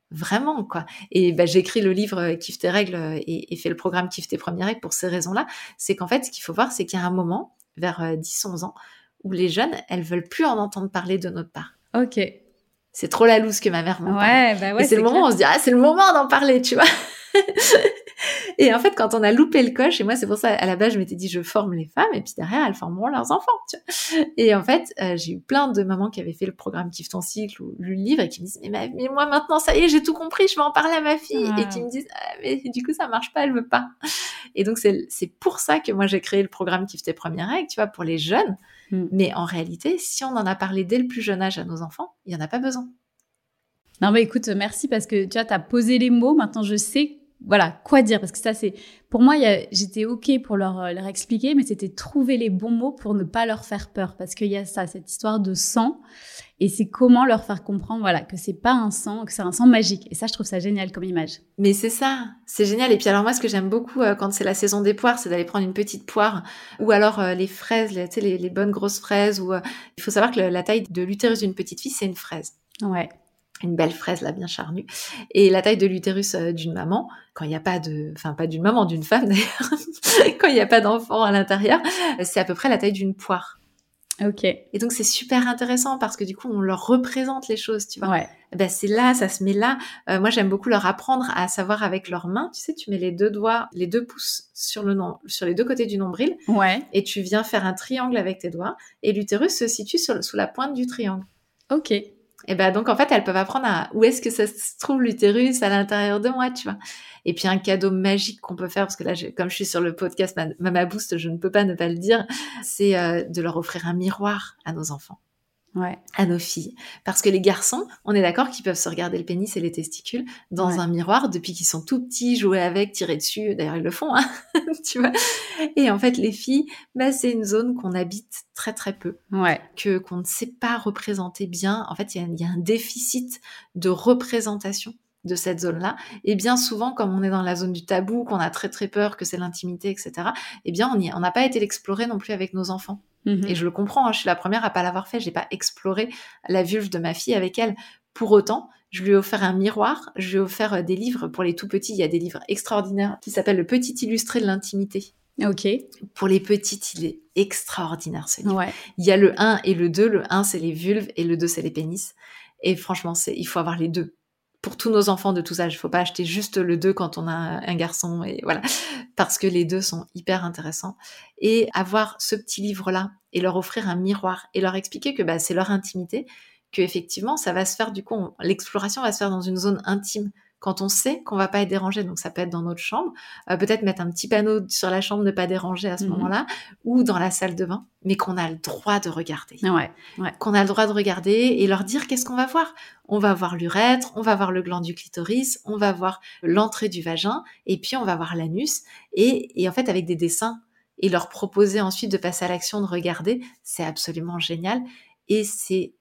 Vraiment, quoi. Et bah, j'écris le livre euh, Kiffe tes règles euh, et, et fais le programme Kiffe tes premières règles pour ces raisons-là. C'est qu'en fait, ce qu'il faut voir, c'est qu'il y a un moment, vers 10-11 euh, ans, où les jeunes, elles veulent plus en entendre parler de notre part. Ok. C'est trop la loose que ma mère m'en ouais, Bah ouais, c'est le moment où on se dit, ah, c'est le moment d'en parler, tu vois. et en fait, quand on a loupé le coche, et moi, c'est pour ça, à la base, je m'étais dit, je forme les femmes, et puis derrière, elles formeront leurs enfants, tu vois. Et en fait, euh, j'ai eu plein de mamans qui avaient fait le programme Kiffe ton cycle ou lu le livre et qui me disent, mais, mais moi, maintenant, ça y est, j'ai tout compris, je vais en parler à ma fille. Et qui me disent, ah, mais du coup, ça marche pas, elle veut pas. Et donc, c'est pour ça que moi, j'ai créé le programme Kiffe tes premières règles, tu vois, pour les jeunes Mm. Mais en réalité, si on en a parlé dès le plus jeune âge à nos enfants, il n'y en a pas besoin. Non, mais écoute, merci parce que tu vois, tu as posé les mots. Maintenant, je sais voilà quoi dire parce que ça c'est pour moi j'étais ok pour leur, euh, leur expliquer mais c'était trouver les bons mots pour ne pas leur faire peur parce qu'il y a ça cette histoire de sang et c'est comment leur faire comprendre, voilà, que c'est pas un sang, que c'est un sang magique. Et ça, je trouve ça génial comme image. Mais c'est ça, c'est génial. Et puis alors moi, ce que j'aime beaucoup euh, quand c'est la saison des poires, c'est d'aller prendre une petite poire ou alors euh, les fraises, les, les, les, bonnes grosses fraises. Ou euh, il faut savoir que la taille de l'utérus d'une petite fille, c'est une fraise. Ouais une belle fraise là bien charnue et la taille de l'utérus d'une maman quand il n'y a pas de enfin pas d'une maman d'une femme d'ailleurs quand il n'y a pas d'enfant à l'intérieur c'est à peu près la taille d'une poire Ok. Et donc c'est super intéressant parce que du coup on leur représente les choses, tu vois. Ouais. Ben c'est là, ça se met là. Euh, moi j'aime beaucoup leur apprendre à savoir avec leurs mains. Tu sais, tu mets les deux doigts, les deux pouces sur le nom, sur les deux côtés du nombril. Ouais. Et tu viens faire un triangle avec tes doigts. Et l'utérus se situe sur, sous la pointe du triangle. Ok. Et ben donc en fait elles peuvent apprendre à où est-ce que ça se trouve l'utérus à l'intérieur de moi, tu vois. Et puis un cadeau magique qu'on peut faire parce que là comme je suis sur le podcast Mama Boost, je ne peux pas ne pas le dire, c'est euh, de leur offrir un miroir à nos enfants à nos filles. Parce que les garçons, on est d'accord qu'ils peuvent se regarder le pénis et les testicules dans un miroir depuis qu'ils sont tout petits, jouer avec, tirer dessus. D'ailleurs, ils le font, hein tu vois. Et en fait, les filles, bah, c'est une zone qu'on habite très très peu, ouais. que qu'on ne sait pas représenter bien. En fait, il y, a un déficit de représentation de cette zone-là. Et bien souvent, comme on est dans la zone du tabou, qu'on a très très peur, que c'est l'intimité, etc., eh bien, on n'a pas été l'explorer non plus avec nos enfants. Mhm. Et je le comprends, hein, je suis la première à pas l'avoir fait, j'ai pas exploré la vulve de ma fille avec elle. Pour autant, je lui ai offert un miroir, je lui ai offert euh, des livres pour les tout petits. Il y a des livres extraordinaires qui s'appellent Le Petit Illustré de l'intimité. Ok. Pour les petites, il est extraordinaire ce livre. Il y a le 1 et le 2. Le 1, c'est les vulves et le 2, c'est les pénis. Et franchement, c'est, il faut avoir les deux pour tous nos enfants de tout âge. Il faut pas acheter juste le 2 quand on a un garçon et voilà. Parce que les deux sont hyper intéressants. Et avoir ce petit livre-là et leur offrir un miroir et leur expliquer que bah, c'est leur intimité, que effectivement ça va se faire du coup, l'exploration va se faire dans une zone intime quand on sait qu'on va pas être dérangé, donc ça peut être dans notre chambre, euh, peut-être mettre un petit panneau sur la chambre ne pas déranger à ce Mhm. moment-là, ou dans la salle de bain, mais qu'on a le droit de regarder. Ouais, ouais. Qu'on a le droit de regarder et leur dire qu'est-ce qu'on va voir. On va voir l'urètre, on va voir le gland du clitoris, on va voir l'entrée du vagin, et puis on va voir l'anus. Et, et en fait, avec des dessins, et leur proposer ensuite de passer à l'action, de regarder, c'est absolument génial. Et c'est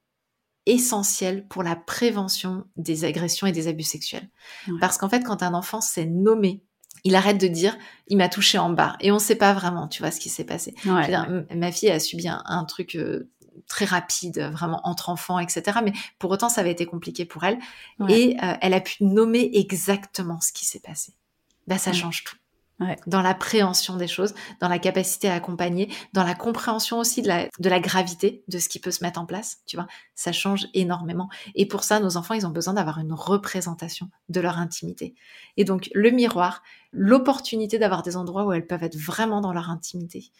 essentiel pour la prévention des agressions et des abus sexuels. Ouais. Parce qu'en fait, quand un enfant s'est nommé, il arrête de dire il m'a touché en bas et on sait pas vraiment, tu vois, ce qui s'est passé. Ouais, dire, ma fille a subi un, un truc euh, très rapide, vraiment entre enfants, etc. Mais pour autant, ça avait été compliqué pour elle Ouais. et euh, elle a pu nommer exactement ce qui s'est passé. Bah, ça change tout. Ouais. Dans l'appréhension des choses, dans la capacité à accompagner, dans la compréhension aussi de la, de la gravité de ce qui peut se mettre en place, tu vois, ça change énormément. Et pour ça, nos enfants, ils ont besoin d'avoir une représentation de leur intimité. Et donc, le miroir, l'opportunité d'avoir des endroits où elles peuvent être vraiment dans leur intimité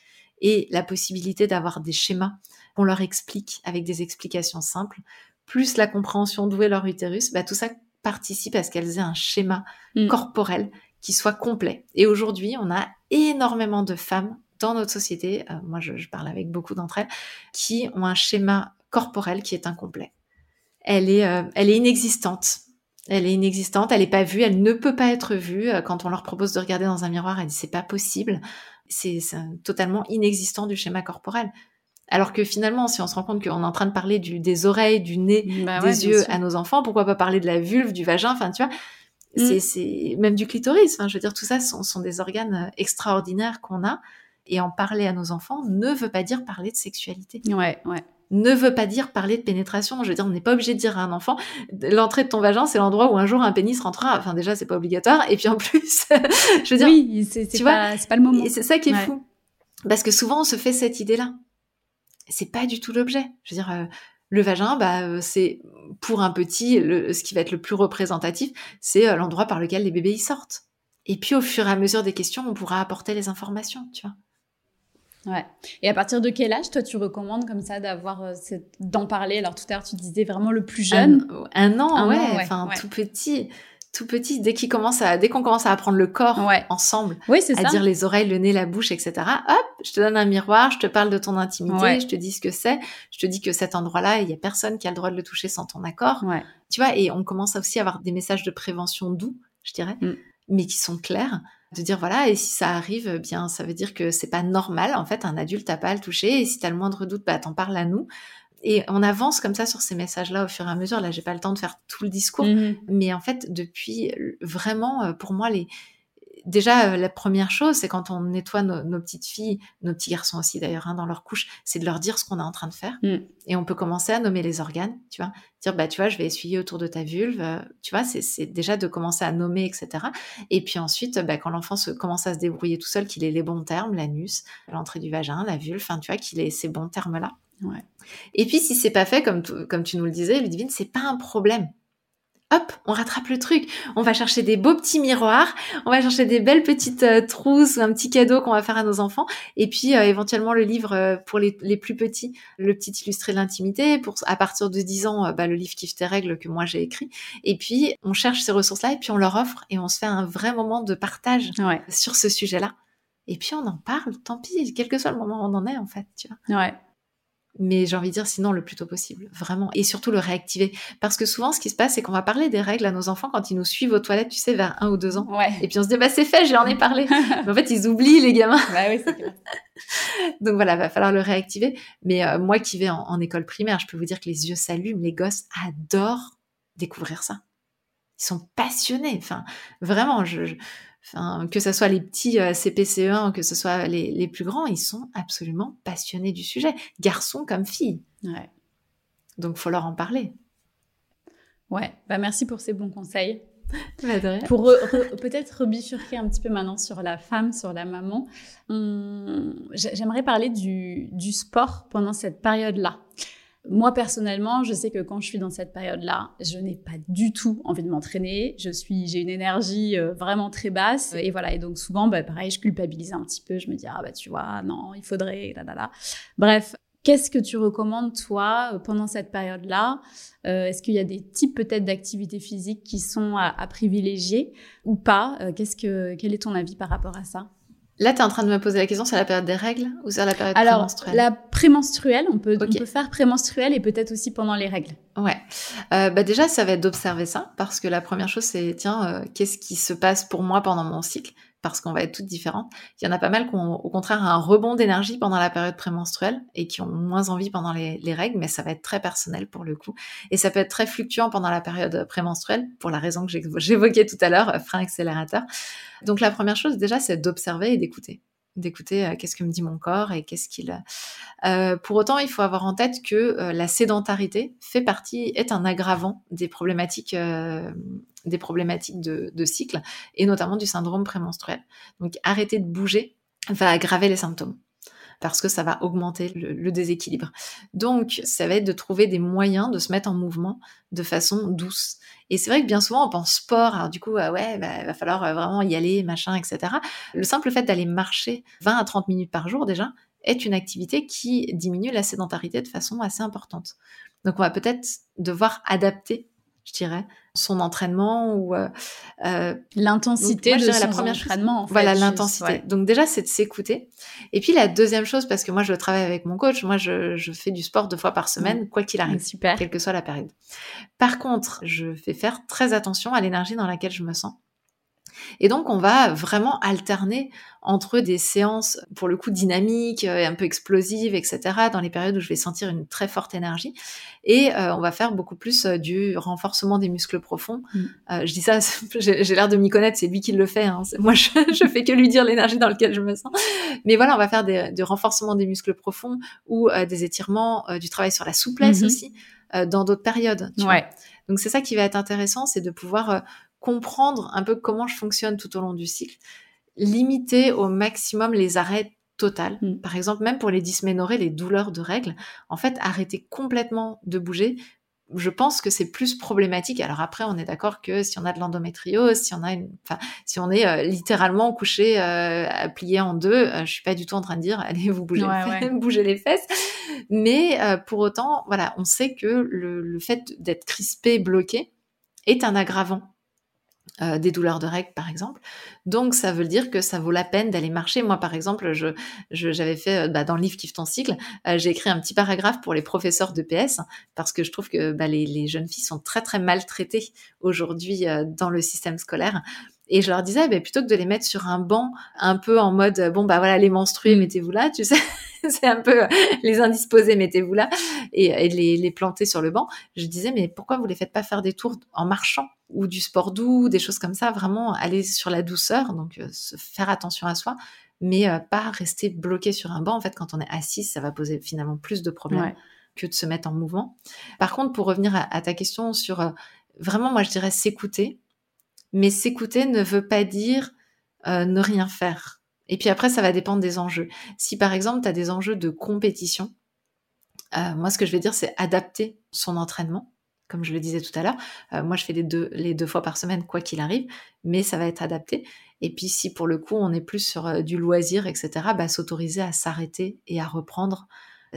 et la possibilité d'avoir des schémas qu'on leur explique avec des explications simples, plus la compréhension d'où est leur utérus, bah, tout ça participe à ce qu'elles aient un schéma Mm. corporel qui soit complet. Et aujourd'hui, on a énormément de femmes dans notre société, euh, moi je, je parle avec beaucoup d'entre elles, qui ont un schéma corporel qui est incomplet. Elle est, euh, elle est inexistante. Elle est inexistante, elle n'est pas vue, elle ne peut pas être vue. Euh, Quand on leur propose de regarder dans un miroir, elle dit c'est pas possible. C'est totalement inexistant du schéma corporel. Alors que finalement, si on se rend compte qu'on est en train de parler du, des oreilles, du nez, Bah des yeux à nos enfants, pourquoi pas parler de la vulve, du vagin, enfin tu vois, Mm. c'est, même du clitoris. Enfin, je veux dire, tout ça sont, sont des organes euh, extraordinaires qu'on a. Et en parler à nos enfants ne veut pas dire parler de sexualité, Ouais, ouais. ne veut pas dire parler de pénétration. Je veux dire, on n'est pas obligé de dire à un enfant, l'entrée de ton vagin, c'est l'endroit où un jour un pénis rentrera. Enfin, déjà, c'est pas obligatoire. Et puis en plus, je veux dire, oui, c'est pas, c'est pas le moment. et c'est ça qui est Ouais. fou. Parce que souvent, on se fait cette idée-là. C'est pas du tout l'objet. Je veux dire, euh, le vagin, bah, euh, c'est pour un petit, le- ce qui va être le plus représentatif, c'est euh, l'endroit par lequel les bébés y sortent. Et puis, au fur et à mesure des questions, on pourra apporter les informations, tu vois. Ouais. Et à partir de quel âge, toi, tu recommandes comme ça d'avoir euh, d'en parler? Alors tout à l'heure, tu disais vraiment le plus jeune. Un, un an, Un ouais, an, ouais, enfin, ouais. tout petit. Tout petit, dès qu'il commence à, dès qu'on commence à apprendre le corps Ouais. ensemble, Oui, c'est à ça. dire les oreilles, le nez, la bouche, etc. Hop, je te donne un miroir, je te parle de ton intimité, Ouais. je te dis ce que c'est, je te dis que cet endroit-là, il y a personne qui a le droit de le toucher sans ton accord. Ouais. Tu vois, et on commence aussi à avoir des messages de prévention doux, je dirais, Mm. mais qui sont clairs. De dire voilà, et si ça arrive, eh bien, ça veut dire que c'est pas normal. En fait, un adulte n'a pas à le toucher. Et si t'as le moindre doute, bah, t'en parles à nous. Et on avance comme ça sur ces messages-là au fur et à mesure. Là, j'ai pas le temps de faire tout le discours, Mhm. mais en fait, depuis euh, vraiment, euh, pour moi, les déjà euh, la première chose, c'est quand on nettoie nos, nos petites filles, nos petits garçons aussi d'ailleurs, hein, dans leur couche, c'est de leur dire ce qu'on est en train de faire. Mm. Et on peut commencer à nommer les organes, tu vois, dire bah tu vois, je vais essuyer autour de ta vulve, tu vois, c'est c'est déjà de commencer à nommer, etc. Et puis ensuite, bah, quand l'enfant se commence à se débrouiller tout seul, qu'il ait les bons termes, l'anus, l'entrée du vagin, la vulve, enfin tu vois, qu'il ait ces bons termes là. Ouais. Et puis si c'est pas fait comme tu, comme tu nous le disais, Ludivine, c'est pas un problème. Hop, on rattrape le truc. On va chercher des beaux petits miroirs, on va chercher des belles petites euh, trousses ou un petit cadeau qu'on va faire à nos enfants. Et puis euh, éventuellement le livre euh, pour les, les plus petits, le petit illustré de l'intimité. Pour à partir de 10 ans, euh, bah, le livre Kiffe tes règles que moi j'ai écrit. Et puis on cherche ces ressources-là et puis on leur offre et on se fait un vrai moment de partage Ouais. sur ce sujet-là. Et puis on en parle, tant pis, quel que soit le moment où on en est en fait, tu vois. Ouais. Mais j'ai envie de dire sinon le plus tôt possible, vraiment. Et surtout le réactiver. Parce que souvent, ce qui se passe, c'est qu'on va parler des règles à nos enfants quand ils nous suivent aux toilettes, tu sais, vers un ou deux ans. Ouais. Et puis on se dit, bah c'est fait, j'en ai parlé. Mais en fait, ils oublient les gamins. bah oui, clair. Donc voilà, va falloir le réactiver. Mais euh, moi qui vais en, en école primaire, je peux vous dire que les yeux s'allument, les gosses adorent découvrir ça. Ils sont passionnés. Enfin, vraiment, je, je- enfin, que ce soit les petits euh, CPCE1 ou que ce soit les, les plus grands, ils sont absolument passionnés du sujet, garçons comme filles. Ouais. Donc faut leur en parler. Ouais. Bah merci pour ces bons conseils. Bah. Pour re- re- peut-être rebifurquer un petit peu maintenant sur la femme, sur la maman, hum, j'ai- j'aimerais parler du, du sport pendant cette période-là. Moi, personnellement, je sais que quand je suis dans cette période-là, je n'ai pas du tout envie de m'entraîner. Je suis, j'ai une énergie euh, vraiment très basse. Et voilà. Et donc, souvent, bah, pareil, je culpabilise un petit peu. Je me dis, ah, bah, tu vois, non, il faudrait, là, là, là. Bref. Qu'est-ce que tu recommandes, toi, euh, pendant cette période-là? Euh, Est-ce qu'il y a des types peut-être d'activités physiques qui sont à, privilégier ou pas? Euh, Qu'est-ce que, Quel est ton avis par rapport à ça? Là, tu es en train de me poser la question, c'est la période des règles ou c'est la période Alors, prémenstruelle? la prémenstruelle, on peut, on peut faire prémenstruelle et peut-être aussi pendant les règles. Ouais. bah déjà, ça va être d'observer ça parce que la première chose, c'est tiens, qu'est-ce qui se passe pour moi pendant mon cycle? Parce qu'on va être toutes différentes. Il y en a pas mal qui ont au contraire un rebond d'énergie pendant la période prémenstruelle et qui ont moins envie pendant les, règles, mais ça va être très personnel pour le coup. Et ça peut être très fluctuant pendant la période prémenstruelle pour la raison que j'évoquais tout à l'heure, frein accélérateur. Donc la première chose déjà, c'est d'observer et d'écouter d'écouter euh, qu'est-ce que me dit mon corps et qu'est-ce qu'il. Euh, pour autant, il faut avoir en tête que euh, la sédentarité fait partie, est un aggravant des problématiques des problématiques de, cycle et notamment du syndrome prémenstruel. Donc arrêter de bouger va aggraver les symptômes parce que ça va augmenter le, déséquilibre. Donc, ça va être de trouver des moyens de se mettre en mouvement de façon douce. Et c'est vrai que bien souvent, on pense sport, alors du coup, ouais, bah, va falloir euh, vraiment y aller, machin, etc. Le simple fait d'aller marcher 20 à 30 minutes par jour déjà est une activité qui diminue la sédentarité de façon assez importante. Donc, on va peut-être devoir adapter je dirais, son entraînement ou euh, euh l'intensité de son la première entraînement. En fait, voilà l'intensité. Donc déjà c'est de s'écouter. Et puis la deuxième chose, parce que moi je travaille avec mon coach, moi je, je fais du sport deux fois par semaine, mmh. quoi qu'il arrive, Super. quelle que soit la période. Par contre, je fais faire très attention à l'énergie dans laquelle je me sens. Et donc, on va vraiment alterner entre des séances, pour le coup, dynamiques, euh, un peu explosives, etc., dans les périodes où je vais sentir une très forte énergie. Et euh, on va faire beaucoup plus euh, du renforcement des muscles profonds. Mm. je dis ça, j'ai l'air de m'y connaître, c'est lui qui le fait. Hein. Moi, je, je fais que lui dire l'énergie dans laquelle je me sens. Mais voilà, on va faire des, du renforcement des muscles profonds ou des étirements, du travail sur la souplesse mm-hmm. aussi, dans d'autres périodes. Tu ouais. Donc c'est ça qui va être intéressant, c'est de pouvoir comprendre un peu comment je fonctionne tout au long du cycle, limiter au maximum les arrêts totales. Mm. Par exemple, même pour les dysménorrhées, les douleurs de règles, en fait, arrêter complètement de bouger, je pense que c'est plus problématique. Alors après, on est d'accord que si on a de l'endométriose, si on a une, enfin, si on est euh, littéralement couché, euh, plié en deux, euh, je suis pas du tout en train de dire allez vous bougez, les, les fesses. Mais euh, pour autant, voilà, on sait que le, le fait d'être crispé, bloqué, est un aggravant euh, des douleurs de règles par exemple. Donc ça veut dire que ça vaut la peine d'aller marcher. Moi par exemple, j'avais fait euh, bah, dans le livre Kiffe ton cycle, euh, j'ai écrit un petit paragraphe pour les professeurs de PS parce que je trouve que bah, les, jeunes filles sont très très maltraitées aujourd'hui dans le système scolaire. Et je leur disais, bah, plutôt que de les mettre sur un banc, un peu en mode, bon, bah voilà, les menstrués, mmh. mettez-vous là, tu sais, c'est un peu les indisposés, mettez-vous là, et, et les, les, planter sur le banc. Je disais, mais pourquoi vous les faites pas faire des tours en marchant ou du sport doux, des choses comme ça, vraiment aller sur la douceur, donc euh, se faire attention à soi, mais euh, pas rester bloqué sur un banc. En fait, quand on est assis, ça va poser finalement plus de problèmes que de se mettre en mouvement. Par contre, pour revenir à, ta question sur euh, vraiment, moi je dirais s'écouter mais s'écouter ne veut pas dire euh, ne rien faire. Et puis après, ça va dépendre des enjeux. Si par exemple, tu as des enjeux de compétition, euh, moi, ce que je vais dire, c'est adapter son entraînement. Comme je le disais tout à l'heure, euh, moi, je fais les deux, fois par semaine, quoi qu'il arrive, mais ça va être adapté. Et puis, si pour le coup, on est plus sur du loisir, etc., bah, s'autoriser à s'arrêter et à reprendre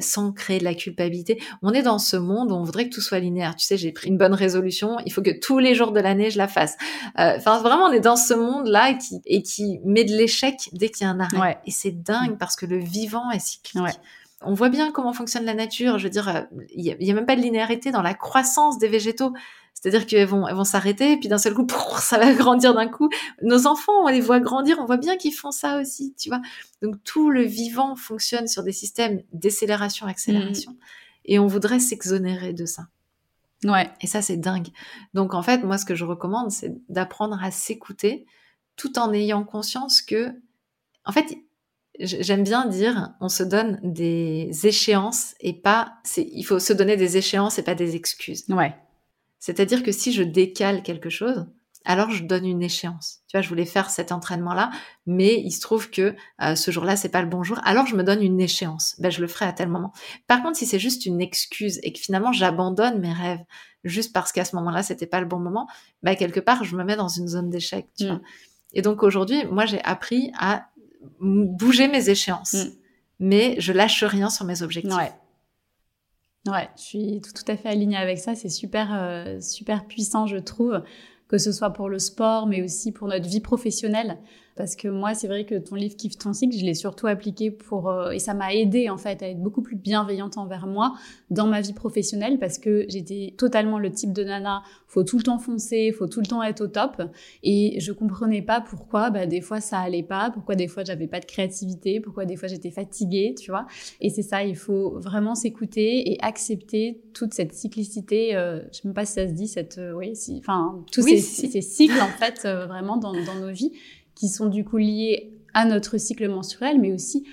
sans créer de la culpabilité. On est dans ce monde où on voudrait que tout soit linéaire. Tu sais, j'ai pris une bonne résolution, il faut que tous les jours de l'année, je la fasse. Euh, enfin, vraiment, on est dans ce monde-là et qui, et qui met de l'échec dès qu'il y a un arrêt. Et c'est dingue parce que le vivant est cyclique. On voit bien comment fonctionne la nature. Je veux dire, euh, il n'y a, même pas de linéarité dans la croissance des végétaux. C'est-à-dire qu'elles vont, elles vont s'arrêter, puis d'un seul coup, ça va grandir d'un coup. Nos enfants, on les voit grandir, on voit bien qu'ils font ça aussi, tu vois. Donc tout le vivant fonctionne sur des systèmes décélération, accélération, mmh. et on voudrait s'exonérer de ça. Ouais. Et ça, c'est dingue. Donc en fait, moi, ce que je recommande, c'est d'apprendre à s'écouter, tout en ayant conscience que, en fait, j'aime bien dire, on se donne des échéances et pas, c'est, il faut se donner des échéances et pas des excuses. Ouais. C'est-à-dire que si je décale quelque chose, alors je donne une échéance. Tu vois, je voulais faire cet entraînement-là, mais il se trouve que euh, ce jour-là, c'est pas le bon jour. Alors je me donne une échéance. Ben, je le ferai à tel moment. Par contre, si c'est juste une excuse et que finalement j'abandonne mes rêves juste parce qu'à ce moment-là, c'était pas le bon moment, ben, quelque part, je me mets dans une zone d'échec. Tu mm. vois. Et donc aujourd'hui, moi, j'ai appris à bouger mes échéances, mm. mais je lâche rien sur mes objectifs. Ouais. Ouais, je suis tout, à fait alignée avec ça. C'est super, euh, super puissant, je trouve, que ce soit pour le sport, mais aussi pour notre vie professionnelle. Parce que moi, c'est vrai que ton livre Kiffe ton cycle, je l'ai surtout appliqué pour euh, et ça m'a aidé en fait à être beaucoup plus bienveillante envers moi dans ma vie professionnelle parce que j'étais totalement le type de nana, faut tout le temps foncer, faut tout le temps être au top et je comprenais pas pourquoi bah, des fois ça allait pas, pourquoi des fois j'avais pas de créativité, pourquoi des fois j'étais fatiguée, tu vois. Et c'est ça, il faut vraiment s'écouter et accepter toute cette cyclicité. Euh, je sais même pas si ça se dit cette, euh, oui, si, enfin tous ces, ces, cycles en fait euh, vraiment dans, dans nos vies qui sont du coup liés à notre cycle menstruel, mais aussi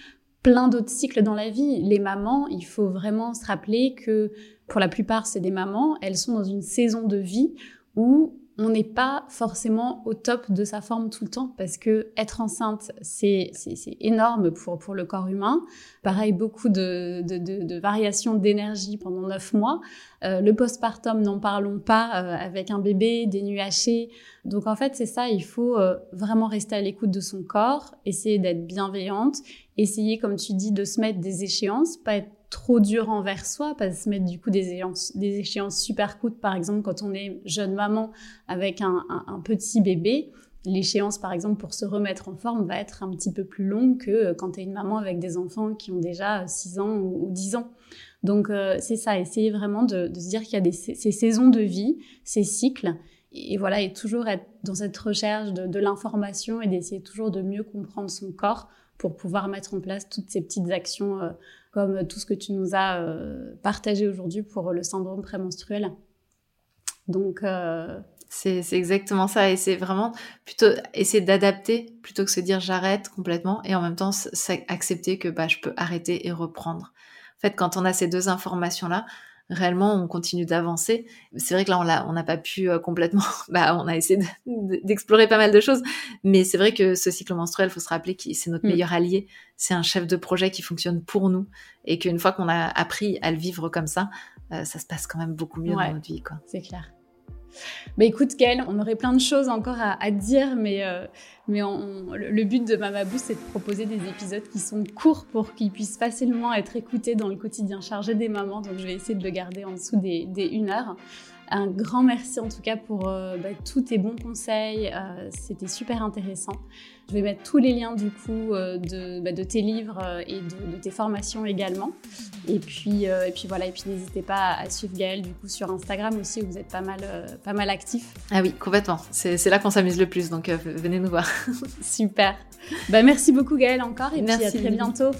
plein d'autres cycles dans la vie. Les mamans, il faut vraiment se rappeler que pour la plupart, c'est des mamans, elles sont dans une saison de vie où on n'est pas forcément au top de sa forme tout le temps parce que être enceinte, c'est énorme pour, pour le corps humain. Pareil, beaucoup de, de, variations d'énergie pendant neuf mois. Euh, le postpartum, n'en parlons pas, euh, avec un bébé, des nuits hachées. Donc en fait, c'est ça, il faut euh, vraiment rester à l'écoute de son corps, essayer d'être bienveillante, essayer, comme tu dis, de se mettre des échéances, pas être trop dur envers soi, pas se mettre du coup des échéances, super courtes, par exemple quand on est jeune maman avec un, petit bébé, l'échéance par exemple pour se remettre en forme va être un petit peu plus longue que euh, quand tu es une maman avec des enfants qui ont déjà 6 ans ou, 10 ans. Donc euh, c'est ça, essayer vraiment de, se dire qu'il y a ces saisons de vie, ces cycles, et voilà, et toujours être dans cette recherche de, de l'information et d'essayer toujours de mieux comprendre son corps pour pouvoir mettre en place toutes ces petites actions euh, comme tout ce que tu nous as euh, partagé aujourd'hui pour le syndrome prémenstruel. Donc, euh, c'est exactement ça. Et c'est vraiment plutôt essayer d'adapter plutôt que se dire j'arrête complètement et en même temps accepter que bah, je peux arrêter et reprendre. En fait, quand on a ces deux informations-là, réellement on continue d'avancer. C'est vrai que là on on n'a pas pu euh, complètement, bah on a essayé d'explorer pas mal de choses, mais c'est vrai que ce cycle menstruel, faut se rappeler que c'est notre mm. meilleur allié, c'est un chef de projet qui fonctionne pour nous et qu'une fois qu'on a appris à le vivre comme ça, euh, ça se passe quand même beaucoup mieux dans notre vie, quoi. C'est clair. Écoute, Gaëlle, on aurait plein de choses encore à, dire, mais, euh, le, but de Mamabou, c'est de proposer des épisodes qui sont courts pour qu'ils puissent facilement être écoutés dans le quotidien chargé des mamans. Donc, je vais essayer de le garder en dessous des, des 1 heure. Un grand merci en tout cas pour euh, bah, tous tes bons conseils. Euh, c'était super intéressant. Je vais mettre tous les liens du coup euh, de, bah, de, tes livres et de, tes formations également. Et puis, et puis voilà. Et puis n'hésitez pas à suivre Gaëlle du coup sur Instagram aussi où vous êtes pas mal, pas mal actif. Ah oui, complètement. C'est là qu'on s'amuse le plus. Donc venez nous voir. super. Bah, merci beaucoup Gaëlle encore et merci. puis à très bientôt.